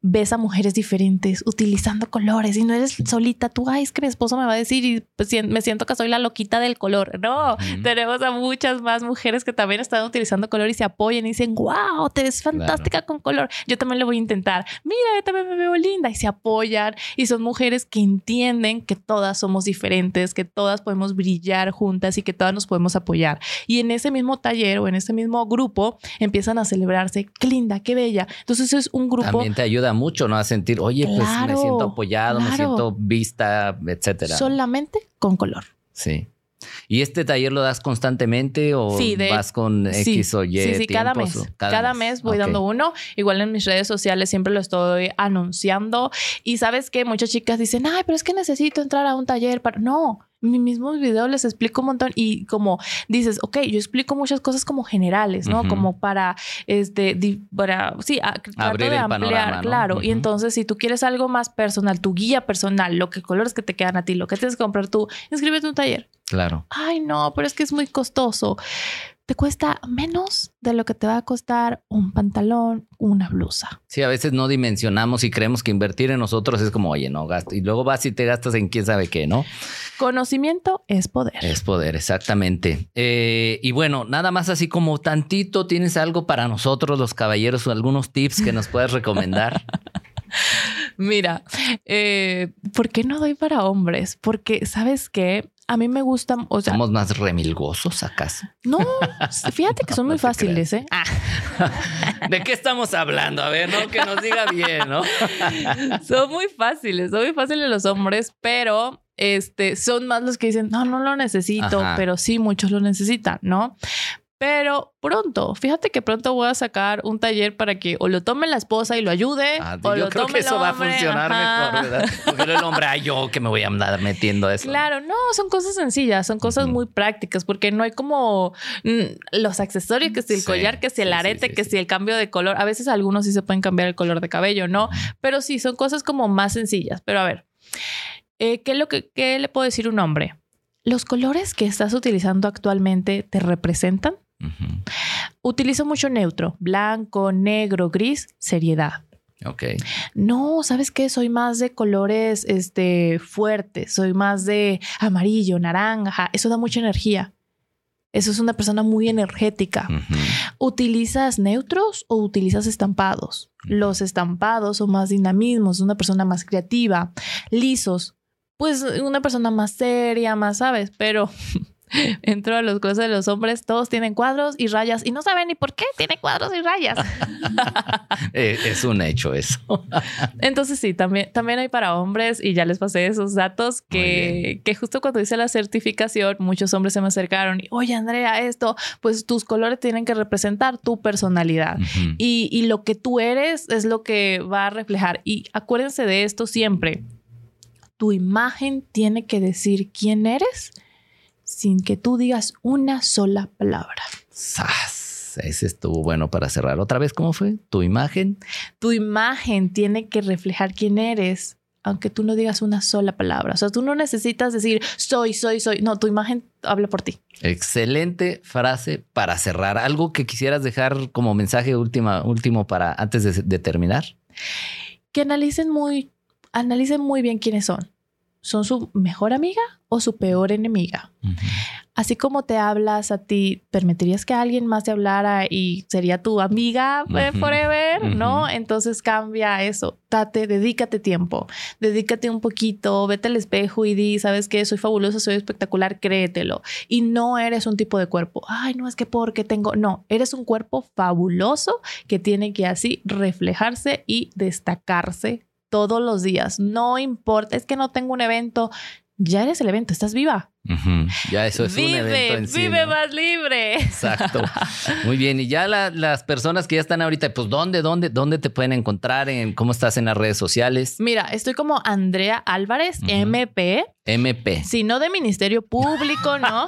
ves a mujeres diferentes utilizando colores y no eres solita tú, ay, es que mi esposo me va a decir y pues, me siento que soy la loquita del color. No, tenemos a muchas más mujeres que también están utilizando color y se apoyan y dicen, wow, te ves fantástica con color. Yo también lo voy a intentar. Mira, yo también me veo linda y se apoyan y son mujeres que entienden que todas somos diferentes, que todas podemos brillar juntas y que todas nos podemos apoyar. Y en ese mismo taller o en ese mismo grupo empiezan a celebrarse, qué linda, qué bella. Entonces es un grupo. También te ayuda mucho, ¿no? A sentir, oye, pues me siento apoyado, me siento vista, etcétera. Solamente con color. Sí. ¿Y este taller lo das constantemente o vas con X o Y? Sí, sí, cada mes. Cada, mes, voy dando uno. Igual en mis redes sociales siempre lo estoy anunciando. Y sabes que muchas chicas dicen, ay, pero es que necesito entrar a un taller para. No, mi mismo video les explico un montón y como dices, ok, yo explico muchas cosas como generales, ¿no? Como para, este, para, sí, abrir de ampliar, claro. Y entonces, si tú quieres algo más personal, tu guía personal, lo que colores que te quedan a ti, lo que tienes que comprar tú, inscríbete un taller. Claro. Ay, no, pero es que es muy costoso te cuesta menos de lo que te va a costar un pantalón, una blusa. Sí, a veces no dimensionamos y creemos que invertir en nosotros es como, oye, no gasto. Y luego vas y te gastas en quién sabe qué, ¿no? Conocimiento es poder. Es poder, exactamente. Eh, y bueno, nada más así como tantito, ¿tienes algo para nosotros, los caballeros, algunos tips que nos puedas recomendar? Mira, eh, ¿por qué no doy para hombres? Porque, ¿sabes qué? A mí me gustan, o sea, somos más remilgosos acaso. No, fíjate que son muy fáciles, ¿eh? Ah. ¿De qué estamos hablando? A ver, no que nos diga bien, ¿no? son muy fáciles, son muy fáciles los hombres, pero este son más los que dicen, "No, no lo necesito", pero sí muchos lo necesitan, ¿no? Pero pronto, fíjate que pronto voy a sacar un taller para que o lo tome la esposa y lo ayude. Ah, o yo lo creo tome que eso va a funcionar mejor, ¿verdad? Porque el hombre, yo que me voy a andar metiendo eso. Claro, no, son cosas sencillas, son cosas muy prácticas, porque no hay como mm, los accesorios, que si el collar, que si el arete, que si el cambio de color. A veces algunos sí se pueden cambiar el color de cabello, ¿no? Pero sí, son cosas como más sencillas. Pero a ver, eh, ¿qué, es lo que, ¿qué le puedo decir a un hombre? ¿Los colores que estás utilizando actualmente te representan? Utilizo mucho neutro, blanco, negro, gris, seriedad. Ok. No, ¿sabes qué? Soy más de colores este, fuertes, soy más de amarillo, naranja, eso da mucha energía. Eso es una persona muy energética. ¿Utilizas neutros o utilizas estampados? Los estampados son más dinamismos, una persona más creativa. Lisos, pues una persona más seria, más, ¿sabes? Pero entro a los cosas de los hombres, todos tienen cuadros y rayas y no saben ni por qué tienen cuadros y rayas. Eh, es un hecho eso. Entonces sí, también, también hay para hombres y ya les pasé esos datos que, que justo cuando hice la certificación muchos hombres se me acercaron y, oye Andrea, esto, pues tus colores tienen que representar tu personalidad y, y lo que tú eres es lo que va a reflejar. Y acuérdense de esto siempre. Tu imagen tiene que decir quién eres sin que tú digas una sola palabra. ¡Sas! Ese estuvo bueno para cerrar. Otra vez, ¿cómo fue? ¿Tu imagen? Tu imagen tiene que reflejar quién eres, aunque tú no digas una sola palabra. O sea, tú no necesitas decir soy, soy, soy. No, tu imagen habla por ti. Excelente frase para cerrar. ¿Algo que quisieras dejar como mensaje última, último para antes de, de terminar? Que analicen muy, analicen muy bien quiénes son. ¿Son su mejor amiga o su peor enemiga? Así como te hablas a ti, ¿permitirías que alguien más te hablara y sería tu amiga eh, forever? ¿No? Entonces cambia eso. Date, dedícate tiempo, dedícate un poquito, vete al espejo y di, ¿sabes qué? Soy fabuloso, soy espectacular, créetelo. Y no eres un tipo de cuerpo. Ay, no es que porque tengo. No, eres un cuerpo fabuloso que tiene que así reflejarse y destacarse todos los días. No importa, es que no tengo un evento. Ya eres el evento, estás viva. Ya eso es un evento en sí. Vive más libre. Exacto. Muy bien. Y ya las personas que ya están ahorita, pues ¿dónde, dónde, dónde te pueden encontrar? En, ¿Cómo estás en las redes sociales? Mira, estoy como Andrea Álvarez, MP. MP. Si no de Ministerio Público, ¿no?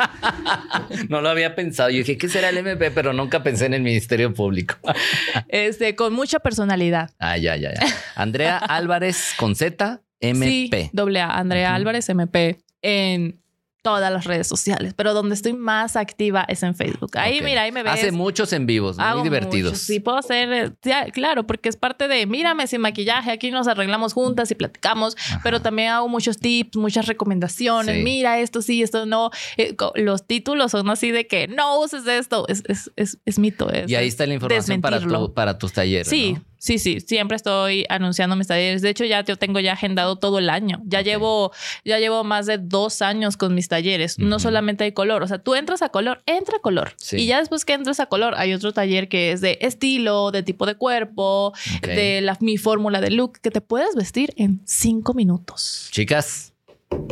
no lo había pensado. Yo dije, ¿qué será el MP? Pero nunca pensé en el Ministerio Público. este, con mucha personalidad. Ah, ya, ya, ya. Andrea Álvarez con Z, MP. Sí, doble A, Andrea Álvarez, MP. En todas las redes sociales, pero donde estoy más activa es en Facebook. Ahí, mira, ahí me ves. Hace muchos en vivos, muy divertidos. Sí, puedo hacer, claro, porque es parte de, mírame sin maquillaje, aquí nos arreglamos juntas y platicamos, pero también hago muchos tips, muchas recomendaciones, mira esto sí, esto no. Eh, los títulos son así de que no uses esto, es, es, es, es mito. y ahí está la información para, para tus talleres. Sí. Sí, sí, siempre estoy anunciando mis talleres. De hecho, ya yo tengo ya agendado todo el año. Ya llevo, ya llevo más de dos años con mis talleres. No solamente hay color. O sea, tú entras a color, entra a color. Y ya después que entras a color, hay otro taller que es de estilo, de tipo de cuerpo, de la, mi fórmula de look, que te puedes vestir en cinco minutos. Chicas,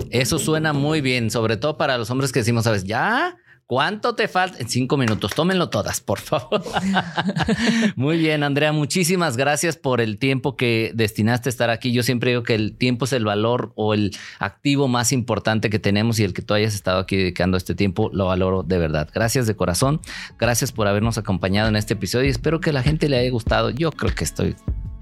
eso suena muy bien, sobre todo para los hombres que decimos, ¿sabes? Ya ¿Cuánto te falta? En cinco minutos. Tómenlo todas, por favor. Muy bien, Andrea. Muchísimas gracias por el tiempo que destinaste a estar aquí. Yo siempre digo que el tiempo es el valor o el activo más importante que tenemos y el que tú hayas estado aquí dedicando este tiempo lo valoro de verdad. Gracias de corazón. Gracias por habernos acompañado en este episodio y espero que la gente le haya gustado. Yo creo que estoy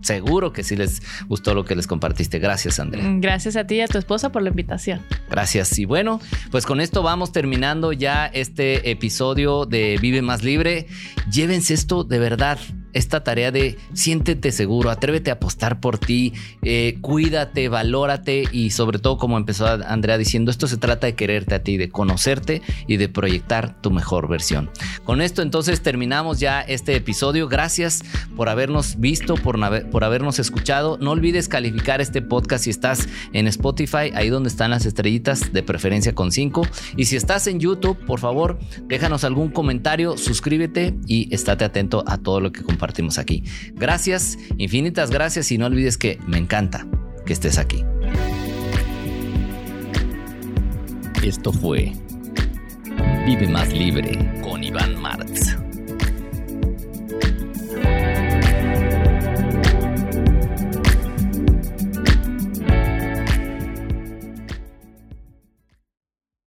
seguro que sí les gustó lo que les compartiste. Gracias, Andrea. Gracias a ti y a tu esposa por la invitación. Gracias. Y bueno, pues con esto vamos terminando ya este episodio de Vive Más Libre. Llévense esto de verdad esta tarea de siéntete seguro, atrévete a apostar por ti, eh, cuídate, valórate y sobre todo como empezó Andrea diciendo, esto se trata de quererte a ti, de conocerte y de proyectar tu mejor versión. Con esto entonces terminamos ya este episodio. Gracias por habernos visto, por, por habernos escuchado. No olvides calificar este podcast si estás en Spotify, ahí donde están las estrellitas, de preferencia con 5. Y si estás en YouTube, por favor, déjanos algún comentario, suscríbete y estate atento a todo lo que compartimos compartimos aquí. Gracias, infinitas gracias y no olvides que me encanta que estés aquí. Esto fue Vive más libre con Iván Martz.